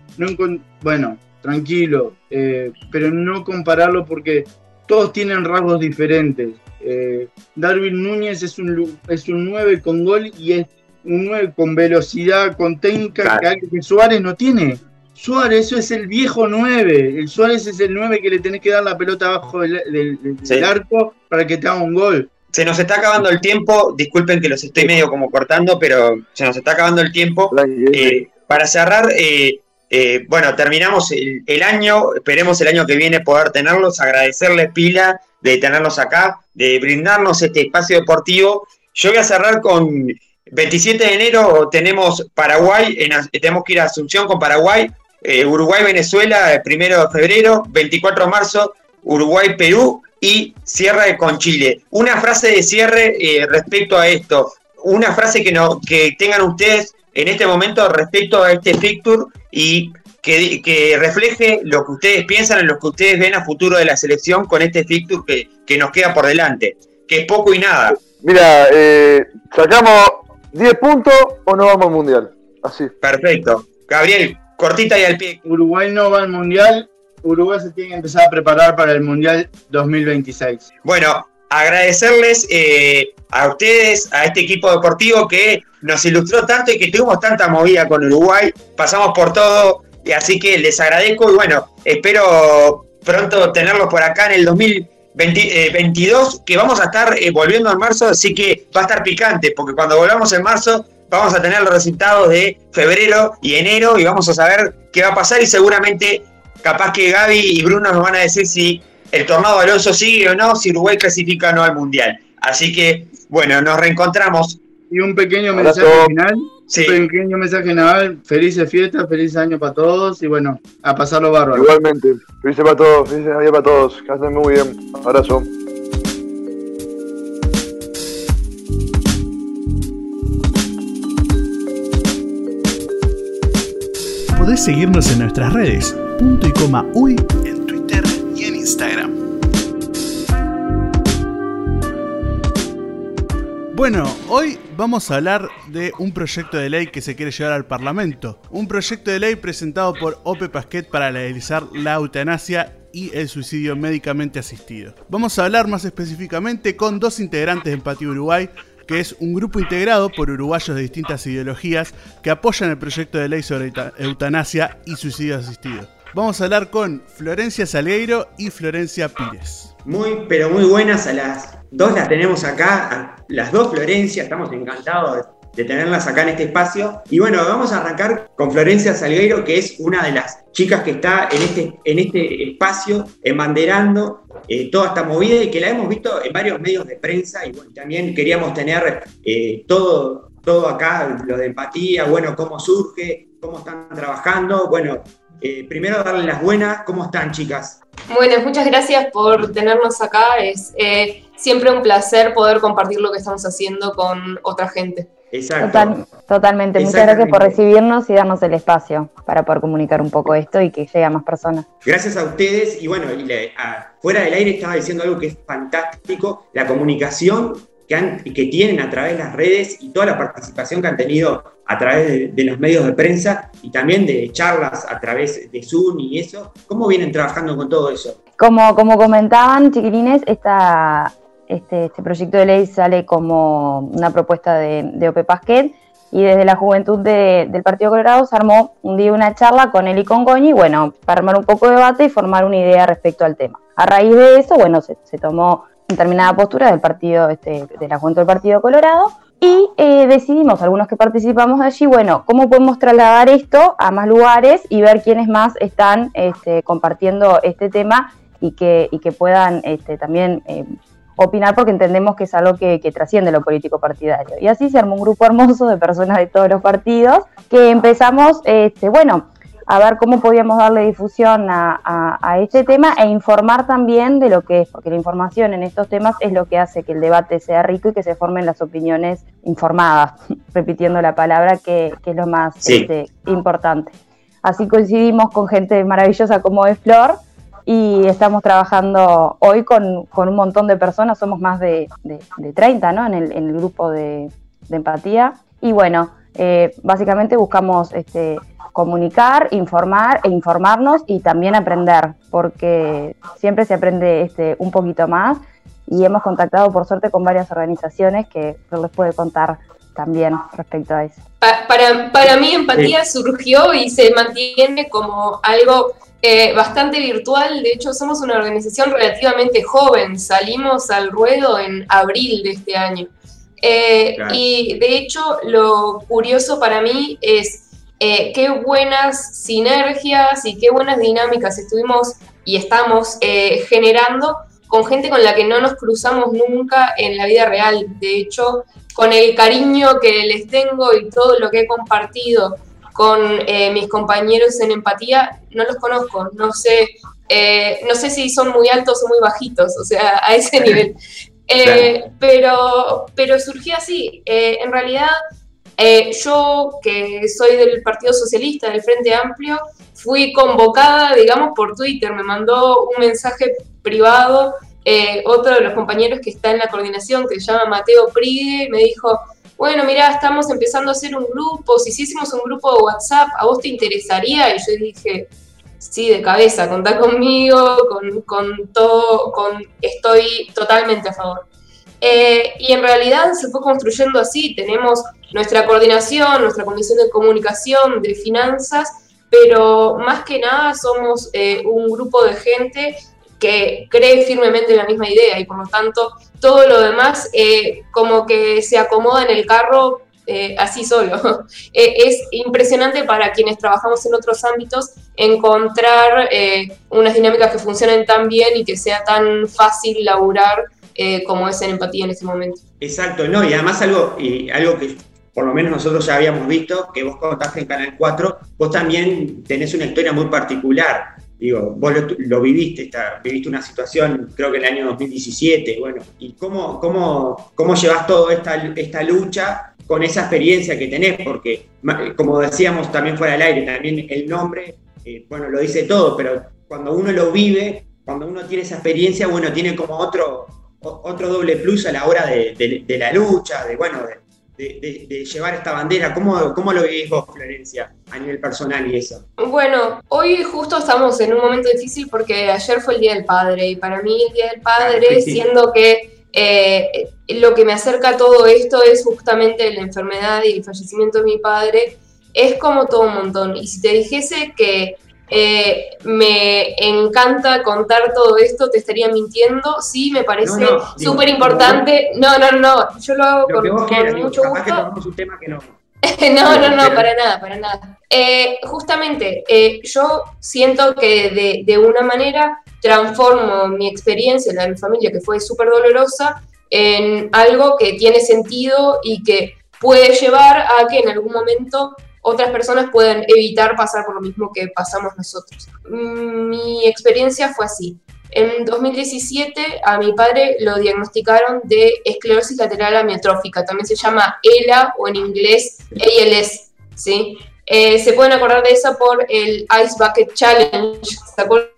bueno, tranquilo, eh, pero no compararlo porque todos tienen rasgos diferentes. Eh, Darwin Núñez es un, es un 9 con gol y es un 9 con velocidad, con técnica que, Suárez no tiene. Suárez, eso es el viejo 9. El Suárez es el 9 que le tenés que dar la pelota abajo del, del arco para que te haga un gol. Se nos está acabando el tiempo, disculpen que los estoy medio como cortando, pero se nos está acabando el tiempo. Eh, para cerrar, eh, eh, bueno, terminamos el, año, esperemos el año que viene poder tenerlos, agradecerles pila de tenerlos acá, de brindarnos este espacio deportivo. Yo voy a cerrar con 27 de enero. Tenemos Paraguay, tenemos que ir a Asunción con Paraguay, Uruguay-Venezuela el primero de febrero, 24 de marzo, Uruguay-Perú y cierre con Chile. Una frase de cierre eh, respecto a esto, una frase que, no, que tengan ustedes en este momento respecto a este fixture y que, refleje lo que ustedes piensan, en lo que ustedes ven a futuro de la selección con este fixture que, que nos queda por delante, que es poco y nada. Mira, eh, sacamos 10 puntos o no vamos al mundial. Así. Perfecto. Gabriel, cortita y al pie. Uruguay no va al mundial Uruguay se tiene que empezar a preparar para el Mundial 2026. Bueno, agradecerles eh, a ustedes, a este equipo deportivo que nos ilustró tanto y que tuvimos tanta movida con Uruguay. Pasamos por todo, y así que les agradezco y bueno, espero pronto tenerlos por acá en el 2022, que vamos a estar eh, volviendo en marzo, así que va a estar picante, porque cuando volvamos en marzo vamos a tener los resultados de febrero y enero y vamos a saber qué va a pasar y seguramente capaz que Gaby y Bruno nos van a decir si el Tornado Alonso sigue o no, si Uruguay clasifica o no al Mundial. Así que, bueno, nos reencontramos. Y un pequeño mensaje final. Un pequeño mensaje final. Felices fiestas, feliz año para todos y bueno, a pasarlo bárbaro. Igualmente, felices para todos, felices año para todos. Que estén muy bien. Abrazo. Podés seguirnos en nuestras redes, punto y coma uy, en Twitter y en Instagram. Bueno, hoy vamos a hablar de un proyecto de ley que se quiere llevar al Parlamento. Un proyecto de ley presentado por Ope Pasquet para legalizar la eutanasia y el suicidio médicamente asistido. Vamos a hablar más específicamente con dos integrantes de Empatía Uruguay, que es un grupo integrado por uruguayos de distintas ideologías que apoyan el proyecto de ley sobre eutanasia y suicidio asistido. Vamos a hablar con Florencia Salgueiro y Florencia Pires. Muy, pero muy buenas a las dos las tenemos acá, las dos Florencia, estamos encantados de tenerlas acá en este espacio. Y bueno, vamos a arrancar con Florencia Salgueiro, que es una de las chicas que está en este, en este espacio embanderando eh, toda esta movida y que la hemos visto en varios medios de prensa. Y bueno, también queríamos tener eh, todo, todo acá, lo de empatía, bueno, cómo surge, cómo están trabajando. Bueno, eh, primero darle las buenas, ¿cómo están chicas? Bueno, muchas gracias por tenernos acá. Es siempre un placer poder compartir lo que estamos haciendo con otra gente. Exacto. totalmente. Muchas gracias por recibirnos y darnos el espacio para poder comunicar un poco esto y que llegue a más personas. Gracias a ustedes. Y bueno, fuera del aire estaba diciendo algo que es fantástico, la comunicación que, han, que tienen a través de las redes y toda la participación que han tenido a través de, los medios de prensa y también de charlas a través de Zoom y eso. ¿Cómo vienen trabajando con todo eso? Como, como comentaban, chiquilines, este, este, proyecto de ley sale como una propuesta de, de OPE Pasquet y desde la juventud del Partido Colorado se armó un día una charla con él y con Goñi, bueno, para armar un poco de debate y formar una idea respecto al tema. A raíz de eso, bueno, se, tomó determinada postura del partido, este, de la juventud del Partido Colorado y eh, decidimos, algunos que participamos allí, bueno, cómo podemos trasladar esto a más lugares y ver quiénes más están este, compartiendo este tema y que, y que puedan este, también eh, opinar porque entendemos que es algo que, trasciende lo político partidario. Y así se armó un grupo hermoso de personas de todos los partidos que empezamos, este, bueno, a ver cómo podíamos darle difusión a, este tema e informar también de lo que es, porque la información en estos temas es lo que hace que el debate sea rico y que se formen las opiniones informadas, repitiendo la palabra que, es lo más este, importante. Así coincidimos con gente maravillosa como es Flor, y estamos trabajando hoy con, un montón de personas, somos más de, de, 30 ¿no? en, el, en el grupo de, empatía. Y bueno, eh, básicamente buscamos este, comunicar, informar e informarnos y también aprender, porque siempre se aprende este, un poquito más y hemos contactado por suerte con varias organizaciones que les puede contar también respecto a eso. Para, para mí empatía surgió y se mantiene como algo eh, bastante virtual. De hecho, somos una organización relativamente joven. Salimos al ruedo en abril de este año. Eh, y de hecho, lo curioso para mí es eh, qué buenas sinergias y qué buenas dinámicas estuvimos y estamos generando con gente con la que no nos cruzamos nunca en la vida real. De hecho, con el cariño que les tengo y todo lo que he compartido con eh, mis compañeros en empatía, no los conozco, no sé, eh, no sé si son muy altos o muy bajitos, o sea, a ese nivel. Eh, pero, pero surgió así. en realidad, yo que soy del Partido Socialista, del Frente Amplio, fui convocada, digamos, por Twitter, me mandó un mensaje privado. otro de los compañeros que está en la coordinación, que se llama Mateo Prigue, me dijo, bueno, mira, estamos empezando a hacer un grupo, si hiciésemos un grupo de WhatsApp, ¿a vos te interesaría? Y yo dije, sí, de cabeza, contá conmigo, con, todo, estoy totalmente a favor. Eh, y en realidad se fue construyendo así, tenemos nuestra coordinación, nuestra comisión de comunicación, de finanzas, pero más que nada somos eh, un grupo de gente que cree firmemente en la misma idea y por lo tanto todo lo demás eh, como que se acomoda en el carro eh, así solo. Eh, es impresionante para quienes trabajamos en otros ámbitos encontrar unas dinámicas que funcionen tan bien y que sea tan fácil laburar como es empatía en este momento. Exacto, no, y además algo, y algo que por lo menos nosotros ya habíamos visto, que vos contaste en Canal 4, vos también tenés una historia muy particular. Digo, vos lo, viviste, viviste una situación, creo que en el año 2017, bueno, ¿y cómo, cómo, cómo llevas toda esta, esta lucha con esa experiencia que tenés? Porque, como decíamos también fuera del aire, también el nombre, eh, bueno, lo dice todo, pero cuando uno lo vive, cuando uno tiene esa experiencia, bueno, tiene como otro, otro doble plus a la hora de, de la lucha, de, bueno, de, de, llevar esta bandera? ¿Cómo, ¿Cómo, lo vivís vos, Florencia, a nivel personal y eso? Bueno, hoy justo estamos en un momento difícil porque ayer fue el Día del Padre y para mí el Día del Padre, siendo que eh, lo que me acerca a todo esto es justamente la enfermedad y el fallecimiento de mi padre, es como todo un montón. Y si te dijese que eh, me encanta contar todo esto, te estaría mintiendo. Sí, me parece súper importante. No, no, no, yo lo hago con, mucho gusto. no. no, no, para nada, para nada. Eh, justamente, eh, yo siento que de, de, una manera transformo mi experiencia, la de mi familia, que fue súper dolorosa, en algo que tiene sentido y que puede llevar a que en algún momento otras personas pueden evitar pasar por lo mismo que pasamos nosotros. Mi experiencia fue así. En 2017 a mi padre lo diagnosticaron de esclerosis lateral amiotrófica, también se llama ELA o en inglés ALS, ¿sí? Eh, se pueden acordar de eso por el Ice Bucket Challenge, ¿se acuerdan?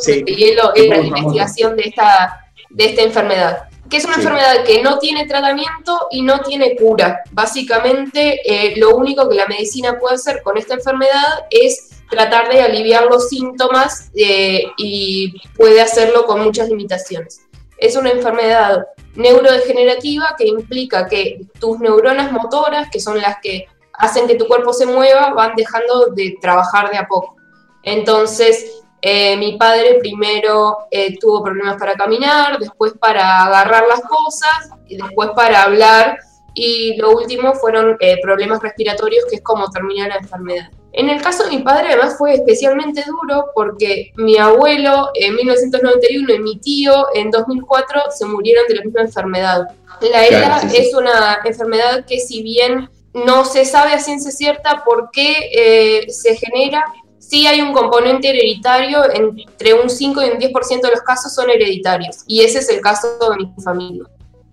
Sí, hielo la investigación de esta, de esta enfermedad que es una enfermedad que no tiene tratamiento y no tiene cura. Básicamente, eh, lo único que la medicina puede hacer con esta enfermedad es tratar de aliviar los síntomas eh, y puede hacerlo con muchas limitaciones. Es una enfermedad neurodegenerativa que implica que tus neuronas motoras, que son las que hacen que tu cuerpo se mueva, van dejando de trabajar de a poco. Entonces, eh, mi padre primero eh, tuvo problemas para caminar, después para agarrar las cosas, y después para hablar, y lo último fueron eh, problemas respiratorios, que es como terminó la enfermedad. En el caso de mi padre además fue especialmente duro porque mi abuelo en 1991 y mi tío en 2004 se murieron de la misma enfermedad. La ELA es una enfermedad que si bien no se sabe a ciencia cierta por qué se genera, sí hay un componente hereditario, entre un 5 y un 10% de los casos son hereditarios, y ese es el caso de mi familia.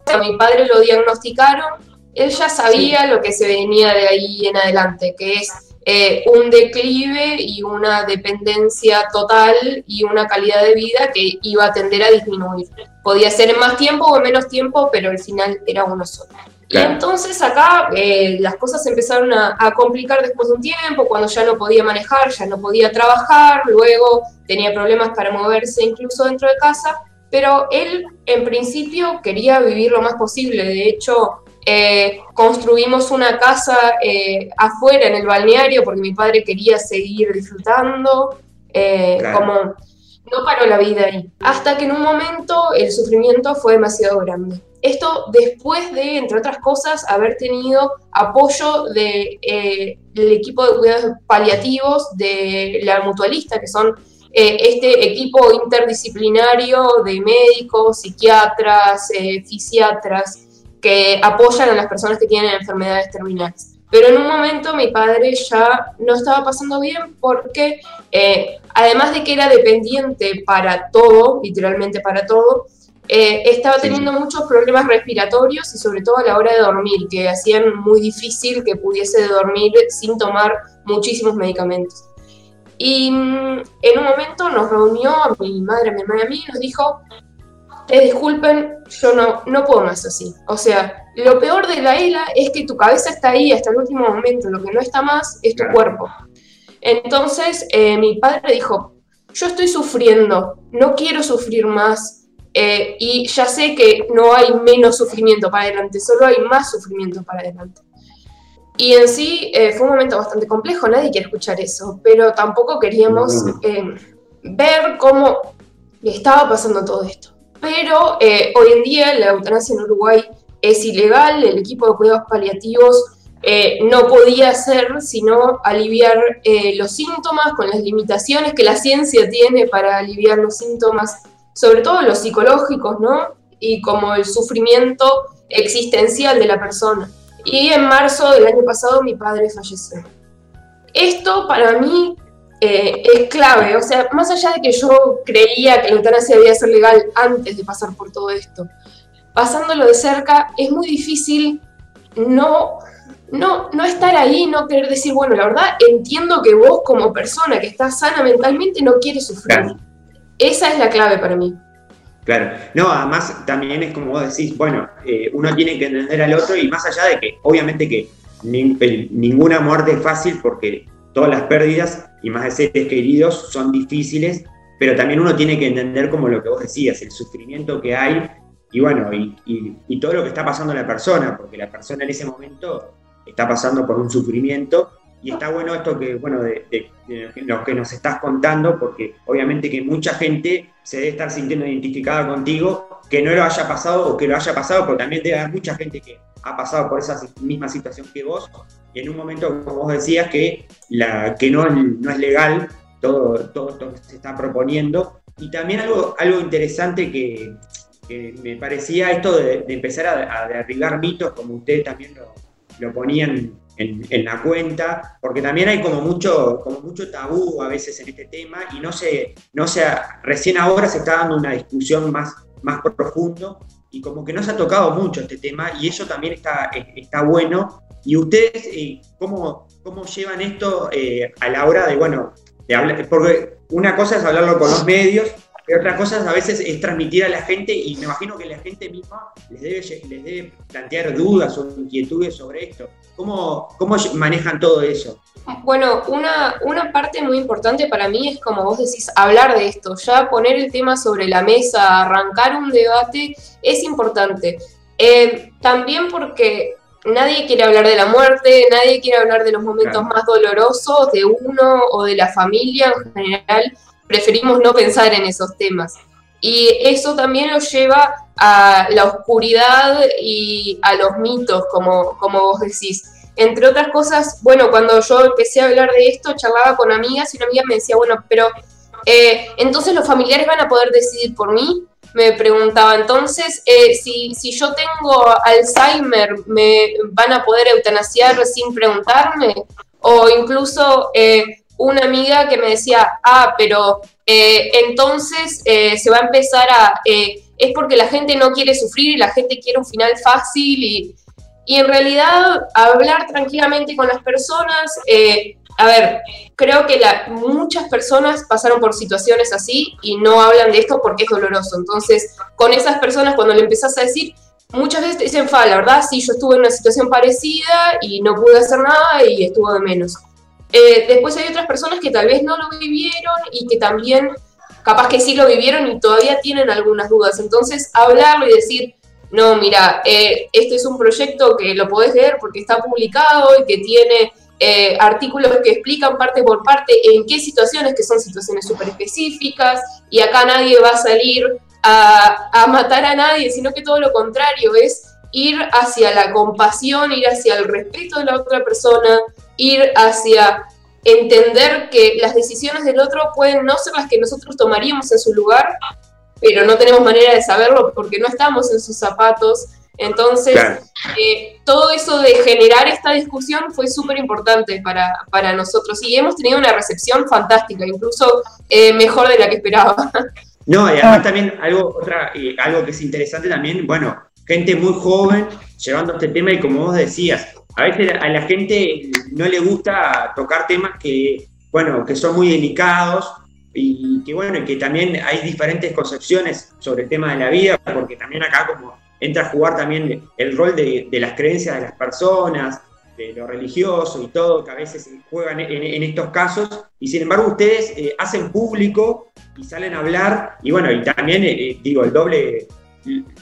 A mi padre lo diagnosticaron, él ya sabía lo que se venía de ahí en adelante, que es eh, un declive y una dependencia total y una calidad de vida que iba a tender a disminuir. Podía ser en más tiempo o en menos tiempo, pero al final era uno solo. Y entonces acá eh, las cosas empezaron a, complicar después de un tiempo, cuando ya no podía manejar, ya no podía trabajar, luego tenía problemas para moverse incluso dentro de casa, pero él en principio quería vivir lo más posible, de hecho eh, construimos una casa eh, afuera en el balneario porque mi padre quería seguir disfrutando, como no paró la vida ahí, hasta que en un momento el sufrimiento fue demasiado grande. Esto después de, entre otras cosas, haber tenido apoyo del de, eh, equipo de cuidados paliativos de la mutualista, que son eh, este equipo interdisciplinario de médicos, psiquiatras, eh, fisiatras, que apoyan a las personas que tienen enfermedades terminales. Pero en un momento mi padre ya no estaba pasando bien porque, además de que era dependiente para todo, literalmente para todo, eh, estaba teniendo muchos problemas respiratorios y sobre todo a la hora de dormir, que hacían muy difícil que pudiese dormir sin tomar muchísimos medicamentos. Y mm, en un momento nos reunió a mi madre, a mi hermana y a mí y nos dijo, eh, disculpen, yo no, no puedo más así. O sea, lo peor de la ELA es que tu cabeza está ahí hasta el último momento, lo que no está más es tu cuerpo. Entonces eh, mi padre dijo, yo estoy sufriendo, no quiero sufrir más eh, y ya sé que no hay menos sufrimiento para adelante, solo hay más sufrimiento para adelante. Y en sí eh, fue un momento bastante complejo, nadie quiere escuchar eso, pero tampoco queríamos ver cómo estaba pasando todo esto. Pero hoy en día la eutanasia en Uruguay es ilegal, el equipo de cuidados paliativos eh, no podía hacer sino aliviar eh, los síntomas con las limitaciones que la ciencia tiene para aliviar los síntomas, sobre todo los psicológicos, ¿no? Y como el sufrimiento existencial de la persona. Y en marzo del año pasado mi padre falleció. Esto para mí eh, es clave, o sea, más allá de que yo creía que la eutanasia debía ser legal antes de pasar por todo esto, pasándolo de cerca es muy difícil no no, no estar ahí, no querer decir, bueno, la verdad entiendo que vos como persona que estás sana mentalmente no quieres sufrir. Esa es la clave para mí. Claro, no, además también es como vos decís, bueno, eh, uno tiene que entender al otro y más allá de que obviamente que ninguna muerte es fácil porque todas las pérdidas y más de seres queridos son difíciles, pero también uno tiene que entender como lo que vos decías, el sufrimiento que hay y bueno, y, y todo lo que está pasando a la persona, porque la persona en ese momento está pasando por un sufrimiento. Y está bueno esto que, bueno, de, lo que nos estás contando, porque obviamente que mucha gente se debe estar sintiendo identificada contigo, que no lo haya pasado o que lo haya pasado, pero también debe haber mucha gente que ha pasado por esa misma situación que vos, y en un momento, como vos decías, que, la, que no, no es legal todo, todo esto que se está proponiendo. Y también algo, algo interesante que, me parecía esto de, empezar a, derribar mitos, como usted también lo, lo ponían en, la cuenta, porque también hay como mucho, como mucho tabú a veces en este tema y no se, no se, recién ahora se está dando una discusión más, más profundo y como que no se ha tocado mucho este tema y eso también está, está bueno. ¿Y ustedes eh, cómo, cómo llevan esto eh, a la hora de, bueno, de hablar? Porque una cosa es hablarlo con los medios otra cosa a veces es transmitir a la gente y me imagino que la gente misma les debe, les debe plantear dudas o inquietudes sobre esto. ¿Cómo, cómo manejan todo eso? Bueno, una, una parte muy importante para mí es, como vos decís, hablar de esto, ya poner el tema sobre la mesa, arrancar un debate, es importante. Eh, también porque nadie quiere hablar de la muerte, nadie quiere hablar de los momentos más dolorosos de uno o de la familia en general preferimos no pensar en esos temas. Y eso también lo lleva a la oscuridad y a los mitos, como, como vos decís. Entre otras cosas, bueno, cuando yo empecé a hablar de esto, charlaba con amigas y una amiga me decía, bueno, pero eh, entonces los familiares van a poder decidir por mí. Me preguntaba, entonces, eh, si, si yo tengo Alzheimer, ¿me van a poder eutanasiar sin preguntarme? O incluso, eh, una amiga que me decía, ah, pero eh, entonces eh, se va a empezar a... Eh, es porque la gente no quiere sufrir y la gente quiere un final fácil y, y en realidad hablar tranquilamente con las personas, a ver, creo que la, muchas personas pasaron por situaciones así y no hablan de esto porque es doloroso. Entonces, con esas personas cuando le empezás a decir, muchas veces te dicen, fa, la verdad, sí, yo estuve en una situación parecida y no pude hacer nada y estuvo de menos. Eh, después hay otras personas que tal vez no lo vivieron y que también capaz que sí lo vivieron y todavía tienen algunas dudas. Entonces, hablarlo y decir, no, mira, eh, este es un proyecto que lo podés leer porque está publicado y que tiene eh, artículos que explican parte por parte en qué situaciones, que son situaciones súper específicas, y acá nadie va a salir a matar a nadie, sino que todo lo contrario, es ir hacia la compasión, ir hacia el respeto de la otra persona, ir hacia entender que las decisiones del otro pueden no ser las que nosotros tomaríamos en su lugar, pero no tenemos manera de saberlo porque no estamos en sus zapatos. Entonces, eh, todo eso de generar esta discusión fue súper importante para, para, nosotros y hemos tenido una recepción fantástica, incluso eh, mejor de la que esperaba. No, y además también algo, otra, eh, algo que es interesante también, bueno, gente muy joven llevando este tema y como vos decías, a veces a la gente no le gusta tocar temas que, bueno, que son muy delicados y que, bueno, que también hay diferentes concepciones sobre el tema de la vida, porque también acá como entra a jugar también el rol de, las creencias de las personas, de lo religioso y todo, que a veces juegan en, estos casos, y sin embargo ustedes eh, hacen público y salen a hablar, y bueno, y también eh, digo, el doble,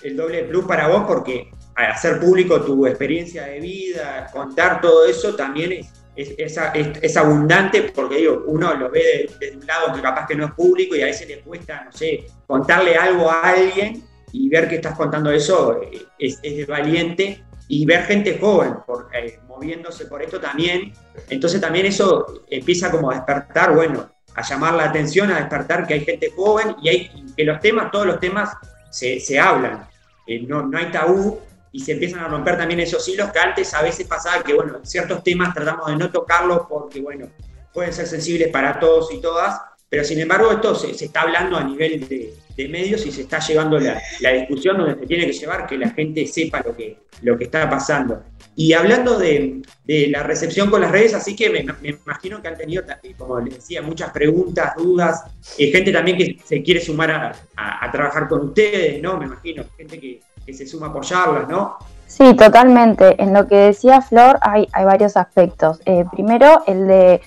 el doble plus para vos, porque hacer público tu experiencia de vida, contar todo eso, también es, es, es, abundante porque digo, uno lo ve desde un lado que capaz que no es público y a veces le cuesta, no sé, contarle algo a alguien y ver que estás contando eso eh, es, es valiente y ver gente joven por, eh, moviéndose por esto también. Entonces también eso empieza como a despertar, bueno, a llamar la atención, a despertar que hay gente joven y hay, que los temas, todos los temas se, se hablan. Eh, no, no hay tabú y se empiezan a romper también esos hilos que antes a veces pasaba que, bueno, ciertos temas tratamos de no tocarlos porque, bueno, pueden ser sensibles para todos y todas, pero sin embargo esto se, está hablando a nivel de, medios y se está llevando la, discusión donde se tiene que llevar, que la gente sepa lo que, lo que está pasando. Y hablando de, la recepción con las redes, así que me, imagino que han tenido, como les decía, muchas preguntas, dudas, eh, gente también que se quiere sumar a, a, trabajar con ustedes, ¿no? Me imagino, gente que, que se suma a apoyarlas, ¿no? Sí, totalmente. En lo que decía Flor hay, hay varios aspectos. Eh, primero, el de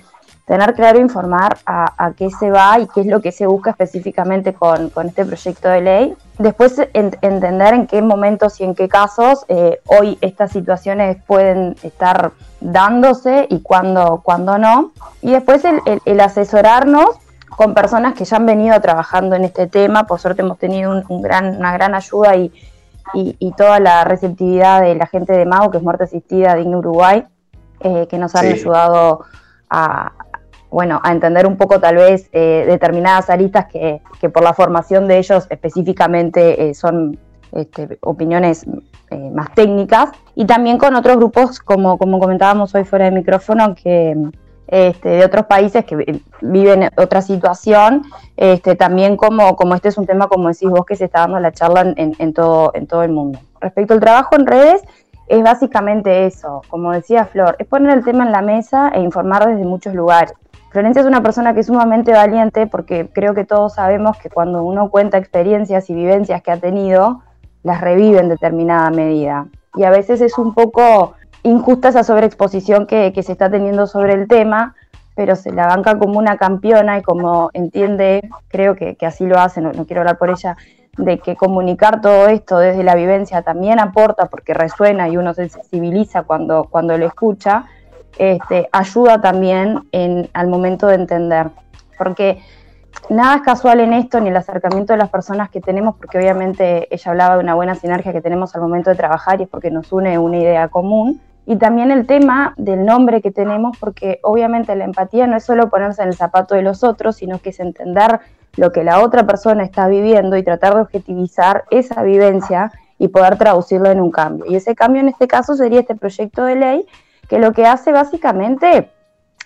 tener claro informar a, qué se va y qué es lo que se busca específicamente con, este proyecto de ley. Después, entender en qué momentos y en qué casos eh, hoy estas situaciones pueden estar dándose y cuándo, cuándo no. Y después el, asesorarnos con personas que ya han venido trabajando en este tema. Por suerte hemos tenido una gran ayuda y, y, toda la receptividad de la gente de Mago, que es Muerte Asistida de Uruguay, eh, que nos han ayudado a, bueno, a entender un poco tal vez eh, determinadas aristas que, por la formación de ellos específicamente eh, son este, opiniones más técnicas, y también con otros grupos, como, como comentábamos hoy fuera de micrófono, que, este, de otros países que viven otra situación, este, también como, como este es un tema, como decís vos, que se está dando la charla en, todo, en todo el mundo. Respecto al trabajo en redes, es básicamente eso, como decía Flor, es poner el tema en la mesa e informar desde muchos lugares. Florencia es una persona que es sumamente valiente porque creo que todos sabemos que cuando uno cuenta experiencias y vivencias que ha tenido, las revive en determinada medida. Y a veces es un poco injusta esa sobreexposición que, se está teniendo sobre el tema, pero se la banca como una campeona y como entiende, creo que, así lo hace, no, quiero hablar por ella, de que comunicar todo esto desde la vivencia también aporta porque resuena y uno se sensibiliza cuando, cuando lo escucha, este, ayuda también en, al momento de entender. Porque nada es casual en esto, ni el acercamiento de las personas que tenemos, porque obviamente ella hablaba de una buena sinergia que tenemos al momento de trabajar y es porque nos une una idea común. Y también el tema del nombre que tenemos, porque obviamente la empatía no es solo ponerse en el zapato de los otros, sino que es entender lo que la otra persona está viviendo y tratar de objetivizar esa vivencia y poder traducirlo en un cambio. Y ese cambio en este caso sería este proyecto de ley que lo que hace básicamente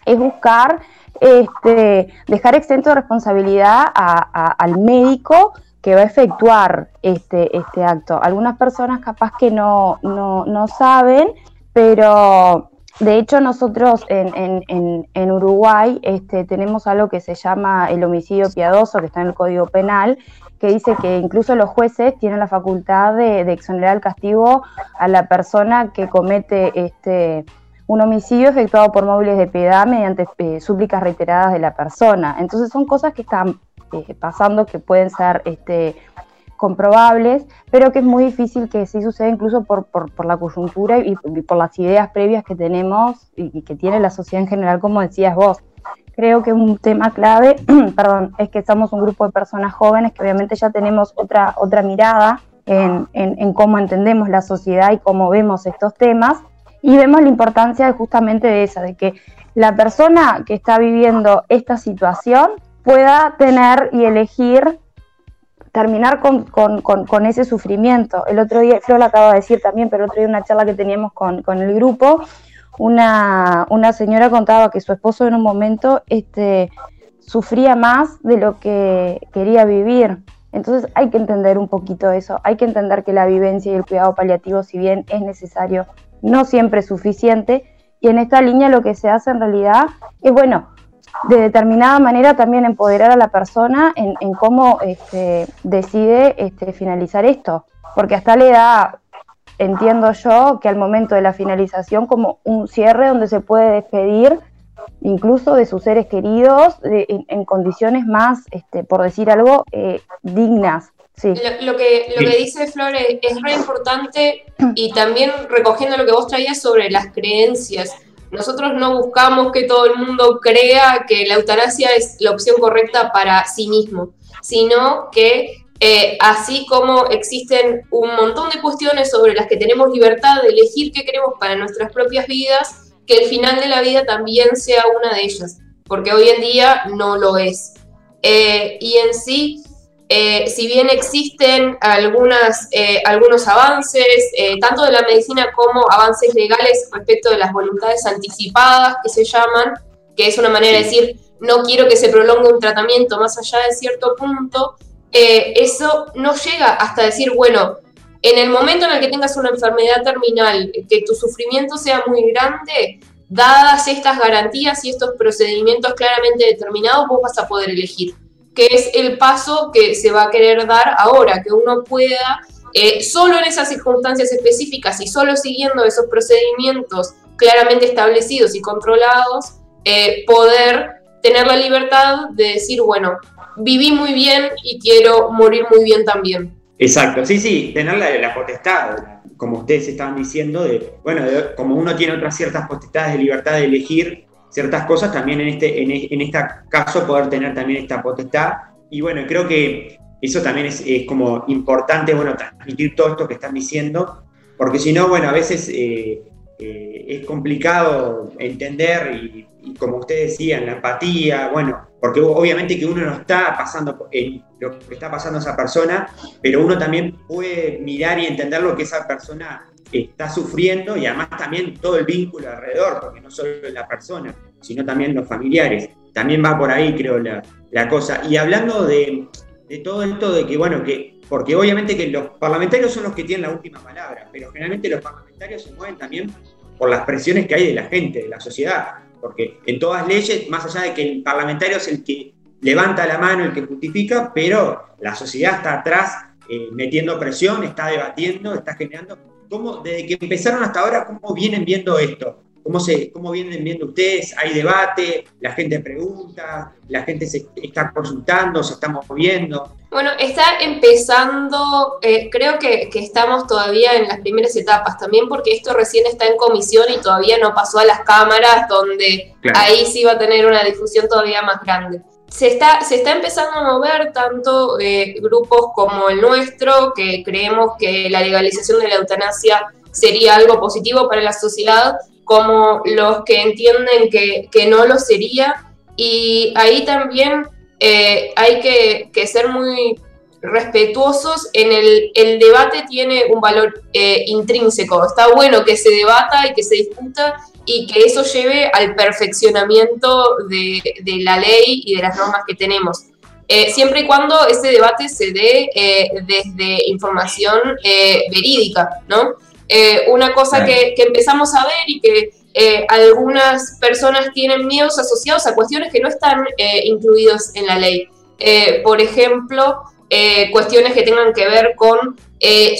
es buscar este, dejar exento de responsabilidad al médico que va a efectuar este, este acto. Algunas personas capaz que no, no, no saben pero de hecho nosotros en, Uruguay este, tenemos algo que se llama el homicidio piadoso, que está en el Código Penal, que dice que incluso los jueces tienen la facultad de, exonerar el castigo a la persona que comete este, un homicidio efectuado por móviles de piedad mediante eh, súplicas reiteradas de la persona. Entonces son cosas que están eh, pasando que pueden ser este, comprobables, pero que es muy difícil que sí suceda incluso por, por, la coyuntura y, por las ideas previas que tenemos y, que tiene la sociedad en general, como decías vos. Creo que un tema clave, perdón, es que somos un grupo de personas jóvenes que obviamente ya tenemos otra, otra mirada en, en, cómo entendemos la sociedad y cómo vemos estos temas, y vemos la importancia justamente de esa, de que la persona que está viviendo esta situación pueda tener y elegir terminar con, con, con, ese sufrimiento. El otro día, Flor lo acaba de decir también, pero el otro día una charla que teníamos con, el grupo, una, una, señora contaba que su esposo en un momento este, sufría más de lo que quería vivir. Entonces hay que entender un poquito eso, hay que entender que la vivencia y el cuidado paliativo, si bien es necesario, no siempre es suficiente. Y en esta línea lo que se hace en realidad es, bueno, de determinada manera también empoderar a la persona en, cómo este, decide este, finalizar esto. Porque hasta le da entiendo yo que al momento de la finalización como un cierre donde se puede despedir incluso de sus seres queridos en, condiciones más, este, por decir algo, eh, dignas. Sí. Lo, que, lo que dice Flores es re importante y también recogiendo lo que vos traías sobre las creencias. Nosotros no buscamos que todo el mundo crea que la eutanasia es la opción correcta para sí mismo, sino que eh, así como existen un montón de cuestiones sobre las que tenemos libertad de elegir qué queremos para nuestras propias vidas, que el final de la vida también sea una de ellas, porque hoy en día no lo es. Eh, y en sí, eh, si bien existen algunas, eh, algunos avances, tanto de la medicina como avances legales respecto de las voluntades anticipadas que se llaman, que es una manera de decir, no quiero que se prolongue un tratamiento más allá de cierto punto, eso no llega hasta decir, bueno, en el momento en el que tengas una enfermedad terminal, que tu sufrimiento sea muy grande, dadas estas garantías y estos procedimientos claramente determinados, vos vas a poder elegir, que es el paso que se va a querer dar ahora, que uno pueda, eh, solo en esas circunstancias específicas y solo siguiendo esos procedimientos claramente establecidos y controlados, eh, poder tener la libertad de decir, bueno, viví muy bien y quiero morir muy bien también. Exacto, sí, sí, tener la, potestad, como ustedes estaban diciendo, de, bueno, como uno tiene otras ciertas potestades de libertad de elegir ciertas cosas, también en este, en, este caso poder tener también esta potestad. Y bueno, creo que eso también es, como importante, bueno, transmitir todo esto que están diciendo, porque si no, bueno, a veces eh, eh, es complicado entender y, y, como ustedes decían, la empatía, bueno, porque obviamente que uno no está pasando en lo que está pasando a esa persona, pero uno también puede mirar y entender lo que esa persona está sufriendo y además también todo el vínculo alrededor, porque no solo la persona, sino también los familiares. También va por ahí, creo, la, la cosa. Y hablando de, de, todo esto, de que, bueno, que, porque obviamente que los parlamentarios son los que tienen la última palabra, pero generalmente los parlamentarios se mueven también por las presiones que hay de la gente, de la sociedad porque en todas leyes, más allá de que el parlamentario es el que levanta la mano, el que justifica, pero la sociedad está atrás eh, metiendo presión, está debatiendo, está generando. ¿Cómo, desde que empezaron hasta ahora, cómo vienen viendo esto? ¿Cómo, se, ¿Cómo vienen viendo ustedes? ¿Hay debate? ¿La gente pregunta? ¿La gente se está consultando? ¿Se está moviendo? Bueno, está empezando, eh, creo que, estamos todavía en las primeras etapas, también porque esto recién está en comisión y todavía no pasó a las cámaras, donde ahí sí va a tener una difusión todavía más grande. Se está, se está empezando a mover tanto eh, grupos como el nuestro, que creemos que la legalización de la eutanasia sería algo positivo para la sociedad, como los que entienden que, no lo sería. Y ahí también eh, hay que, ser muy respetuosos en el, el debate tiene un valor eh, intrínseco. Está bueno que se debata y que se discuta y que eso lleve al perfeccionamiento de, la ley y de las normas que tenemos. Eh, siempre y cuando ese debate se dé desde información verídica, ¿no? Eh, una cosa que, empezamos a ver y que eh, algunas personas tienen miedos asociados a cuestiones que no están eh, incluidos en la ley. por ejemplo, cuestiones que tengan que ver con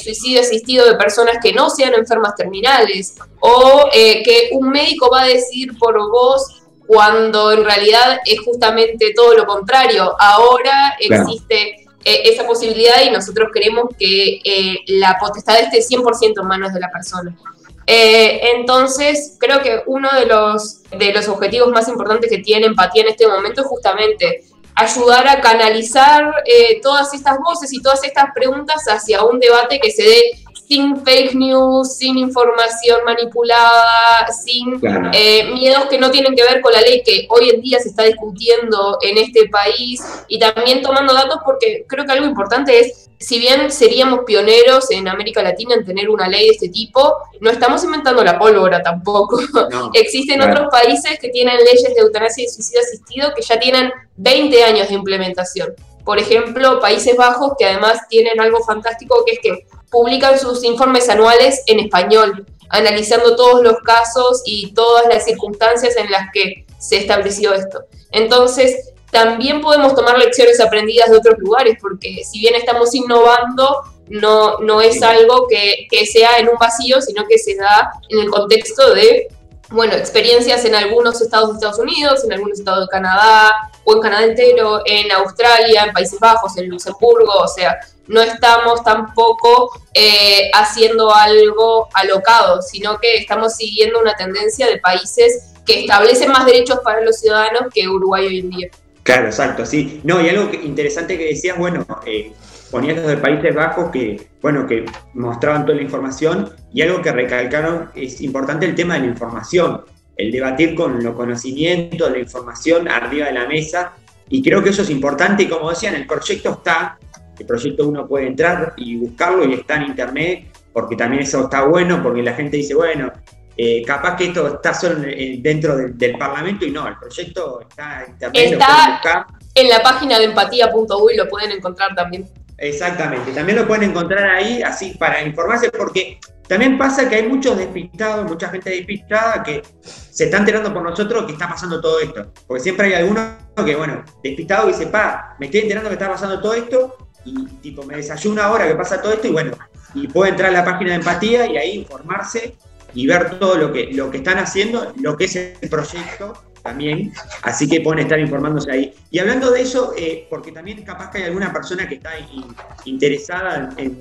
suicidio asistido de personas que no sean enfermas terminales o que un médico va a decir por vos cuando en realidad es justamente todo lo contrario. Ahora existe eh, esa posibilidad y nosotros queremos que eh, la potestad esté 100% en manos de la persona. Eh, entonces, creo que uno de los, de los objetivos más importantes que tiene empatía en este momento es justamente ayudar a canalizar todas estas voces y todas estas preguntas hacia un debate que se dé sin fake news, sin información manipulada, sin eh, miedos que no tienen que ver con la ley que hoy en día se está discutiendo en este país y también tomando datos porque creo que algo importante es, si bien seríamos pioneros en América Latina en tener una ley de este tipo, no estamos inventando la pólvora tampoco. Existen otros países que tienen leyes de eutanasia y suicidio asistido que ya tienen 20 años de implementación. Por ejemplo, Países Bajos, que además tienen algo fantástico, que es que publican sus informes anuales en español, analizando todos los casos y todas las circunstancias en las que se estableció esto. Entonces, también podemos tomar lecciones aprendidas de otros lugares, porque si bien estamos innovando, no, no es algo que, que sea en un vacío, sino que se da en el contexto de bueno, experiencias en algunos estados de Estados Unidos, en algunos estados de Canadá, o en Canadá entero, en Australia, en Países Bajos, en Luxemburgo, o sea, no estamos tampoco eh, haciendo algo alocado, sino que estamos siguiendo una tendencia de países que establecen más derechos para los ciudadanos que Uruguay hoy en día. Claro, exacto, sí. No, y algo interesante que decías, bueno, eh, ponías los de Países Bajos que, bueno, que mostraban toda la información y algo que recalcaron es importante el tema de la información, el debatir con los conocimientos, la información arriba de la mesa y creo que eso es importante y como decían, el proyecto está, el proyecto uno puede entrar y buscarlo y está en internet porque también eso está bueno, porque la gente dice, bueno, eh, capaz que esto está solo dentro del, Parlamento y no, el proyecto está en internet. Está en la página de empatía.uy, lo pueden encontrar también. Exactamente, también lo pueden encontrar ahí así para informarse porque también pasa que hay muchos despistados, mucha gente despistada que se está enterando por nosotros que está pasando todo esto. Porque siempre hay alguno que, bueno, despistado dice, pa, me estoy enterando que está pasando todo esto y tipo me desayuna ahora que pasa todo esto y bueno, y puede entrar a la página de empatía y ahí informarse y ver todo lo que, lo que están haciendo, lo que es el proyecto también, así que pueden estar informándose ahí. Y hablando de eso, eh, porque también capaz que hay alguna persona que está interesada en,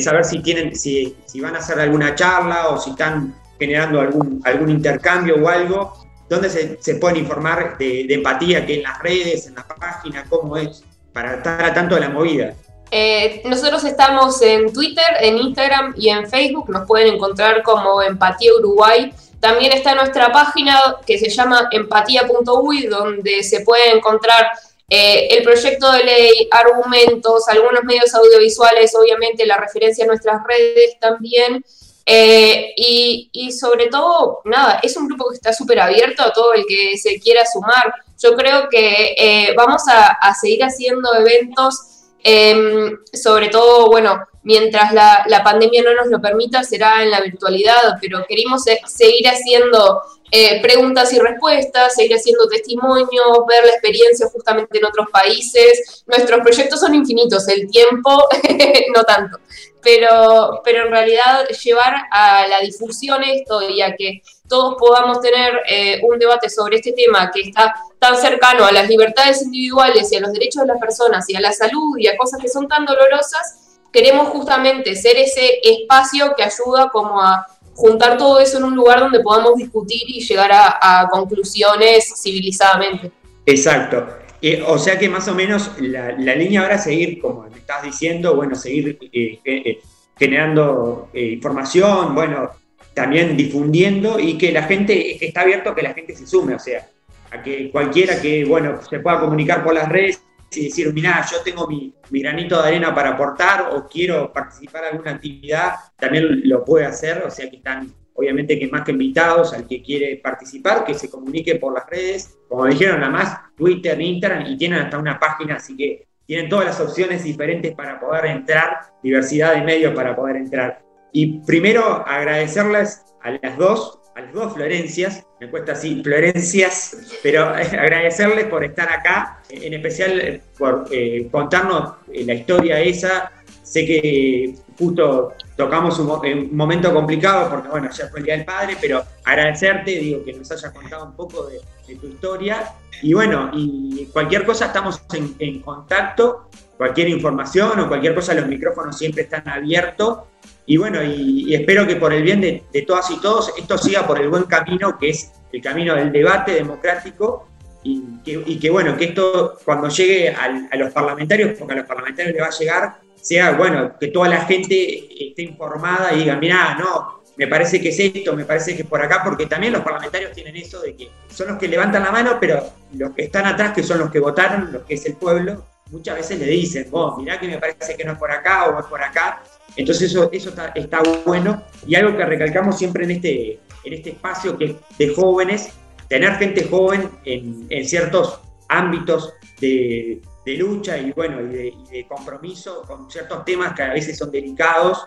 saber si tienen, si, si, van a hacer alguna charla o si están generando algún, algún intercambio o algo, ¿dónde se, pueden informar de, empatía? ¿Que en las redes, en la página? ¿Cómo es? Para estar a tanto de la movida. Eh, nosotros estamos en Twitter, en Instagram y en Facebook. Nos pueden encontrar como Empatía Uruguay. También está nuestra página que se llama empatía.uy, donde se puede encontrar eh, el proyecto de ley, argumentos, algunos medios audiovisuales, obviamente la referencia a nuestras redes también. Eh, y, sobre todo, nada, es un grupo que está súper abierto a todo el que se quiera sumar. Yo creo que vamos a, seguir haciendo eventos, em, sobre todo, bueno, mientras la, pandemia no nos lo permita, será en la virtualidad, pero queremos seguir haciendo eh, preguntas y respuestas, seguir haciendo testimonios, ver la experiencia justamente en otros países. Nuestros proyectos son infinitos, el tiempo no tanto, pero, pero en realidad llevar a la difusión esto y a que todos podamos tener eh, un debate sobre este tema que está tan cercano a las libertades individuales y a los derechos de las personas y a la salud y a cosas que son tan dolorosas, queremos justamente ser ese espacio que ayuda como a juntar todo eso en un lugar donde podamos discutir y llegar a, conclusiones civilizadamente. Exacto. O sea que más o menos la, línea ahora es seguir, como me estás diciendo, bueno, seguir eh, eh, eh, generando información, bueno, también difundiendo y que la gente, está abierto a que la gente se sume, o sea, a que cualquiera que, bueno, se pueda comunicar por las redes y decir, mira, yo tengo mi, granito de arena para aportar o quiero participar en alguna actividad, también lo puede hacer, o sea que están obviamente que más que invitados al que quiere participar, que se comunique por las redes, como dijeron, nada más Twitter, Instagram, y tienen hasta una página, así que tienen todas las opciones diferentes para poder entrar, diversidad de medios para poder entrar. Y primero agradecerles a las dos a las dos Florencias, me cuesta así, Florencias, pero agradecerles por estar acá, en especial por eh, contarnos la historia esa. Sé que justo tocamos un, momento complicado porque, bueno, ya fue el Día del Padre, pero agradecerte, digo, que nos hayas contado un poco de, tu historia. Y bueno, y cualquier cosa estamos en contacto, cualquier información o cualquier cosa, los micrófonos siempre están abiertos. Y bueno, y, espero que por el bien de, todas y todos esto siga por el buen camino, que es el camino del debate democrático, y que, bueno, que esto cuando llegue a los parlamentarios, porque a los parlamentarios le va a llegar, sea bueno, que toda la gente esté informada y diga, mira, no, me parece que es esto, me parece que es por acá, porque también los parlamentarios tienen eso de que son los que levantan la mano, pero los que están atrás, que son los que votaron, los que es el pueblo, muchas veces le dicen, vos, mirá que me parece que no es por acá o es por acá, entonces eso, eso está, bueno. Y algo que recalcamos siempre en este, en este espacio que de jóvenes, tener gente joven en, ciertos ámbitos de, lucha y bueno, y de, compromiso con ciertos temas que a veces son delicados,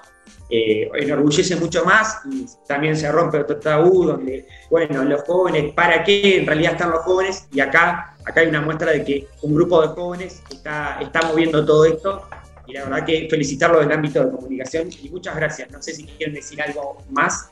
eh, enorgullece mucho más y también se rompe otro tabú donde, bueno, los jóvenes, ¿para qué en realidad están los jóvenes? Y acá, acá hay una muestra de que un grupo de jóvenes está, está moviendo todo esto y la verdad que felicitarlo del ámbito de comunicación y muchas gracias. No sé si quieren decir algo más.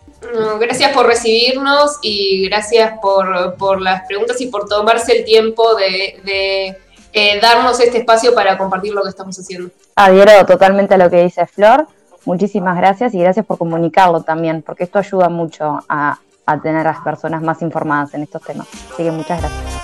gracias por recibirnos y gracias por, por, las preguntas y por tomarse el tiempo de, de eh, darnos este espacio para compartir lo que estamos haciendo. Adhiero totalmente a lo que dice Flor. Muchísimas gracias y gracias por comunicarlo también, porque esto ayuda mucho a, a tener a las personas más informadas en estos temas. Así que muchas gracias.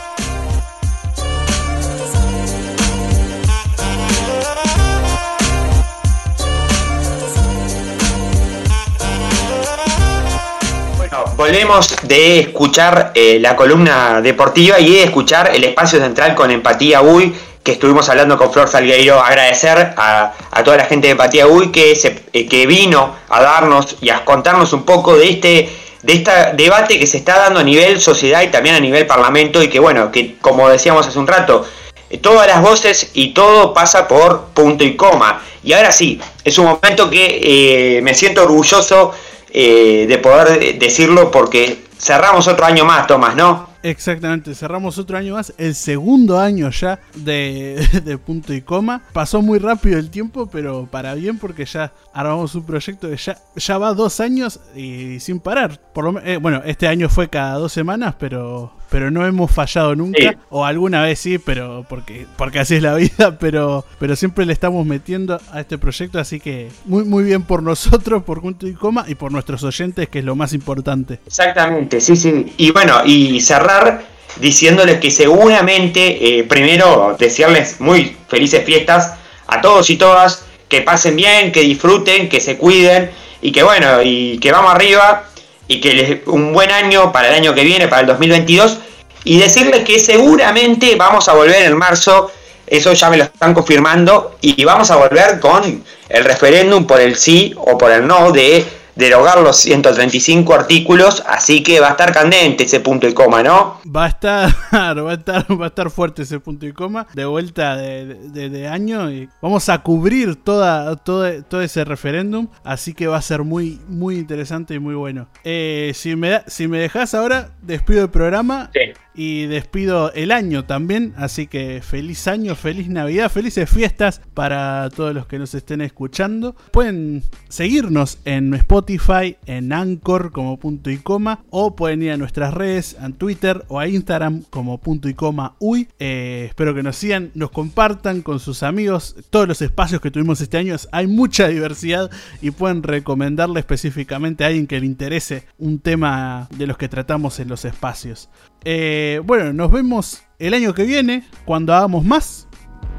Volvemos de escuchar eh, la columna deportiva y de escuchar el espacio central con Empatía UI, que estuvimos hablando con Flor Salgueiro. Agradecer a, toda la gente de Empatía UI que, se, eh, que vino a darnos y a contarnos un poco de este de este debate que se está dando a nivel sociedad y también a nivel parlamento y que bueno, que como decíamos hace un rato, eh, todas las voces y todo pasa por punto y coma. Y ahora sí, es un momento que me siento orgulloso eh, de poder decirlo porque cerramos otro año más, Tomás, ¿no? Exactamente, cerramos otro año más, el segundo año ya de, de, punto y coma. Pasó muy rápido el tiempo, pero para bien porque ya armamos un proyecto que ya, ya va dos años y sin parar. Por lo, eh, bueno, este año fue cada dos semanas, pero pero no hemos fallado nunca. O alguna vez sí, pero porque, porque así es la vida, pero, pero siempre le estamos metiendo a este proyecto, así que muy, muy bien por nosotros, por Punto y Coma, y por nuestros oyentes, que es lo más importante. Exactamente, sí, sí. Y bueno, y cerrar diciéndoles que seguramente, eh, primero, desearles muy felices fiestas a todos y todas, que pasen bien, que disfruten, que se cuiden, y que bueno, y que vamos arriba y que les un buen año para el año que viene, para el 2022, y decirles que seguramente vamos a volver en marzo, eso ya me lo están confirmando, y vamos a volver con el referéndum por el sí o por el no de derogar los 135 artículos, así que va a estar candente ese punto y coma, ¿no? Va a estar, va a estar, va a estar fuerte ese punto y coma, de vuelta de, año y vamos a cubrir toda, todo, todo ese referéndum, así que va a ser muy, muy interesante y muy bueno. Eh, si me, si me dejas ahora, despido el programa. Sí y despido el año también. Así que feliz año, feliz Navidad, felices fiestas para todos los que nos estén escuchando. Pueden seguirnos en Spotify, en Anchor como punto y coma, o pueden ir a nuestras redes, en Twitter o a Instagram como punto y coma uy. Eh, espero que nos sigan, nos compartan con sus amigos todos los espacios que tuvimos este año. Hay mucha diversidad y pueden recomendarle específicamente a alguien que le interese un tema de los que tratamos en los espacios. Eh, bueno, nos vemos el año que viene cuando hagamos más.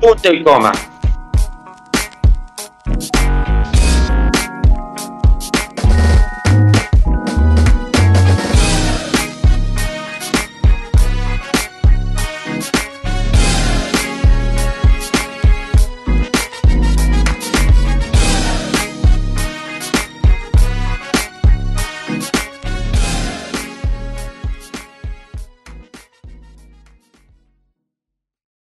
Punto y coma.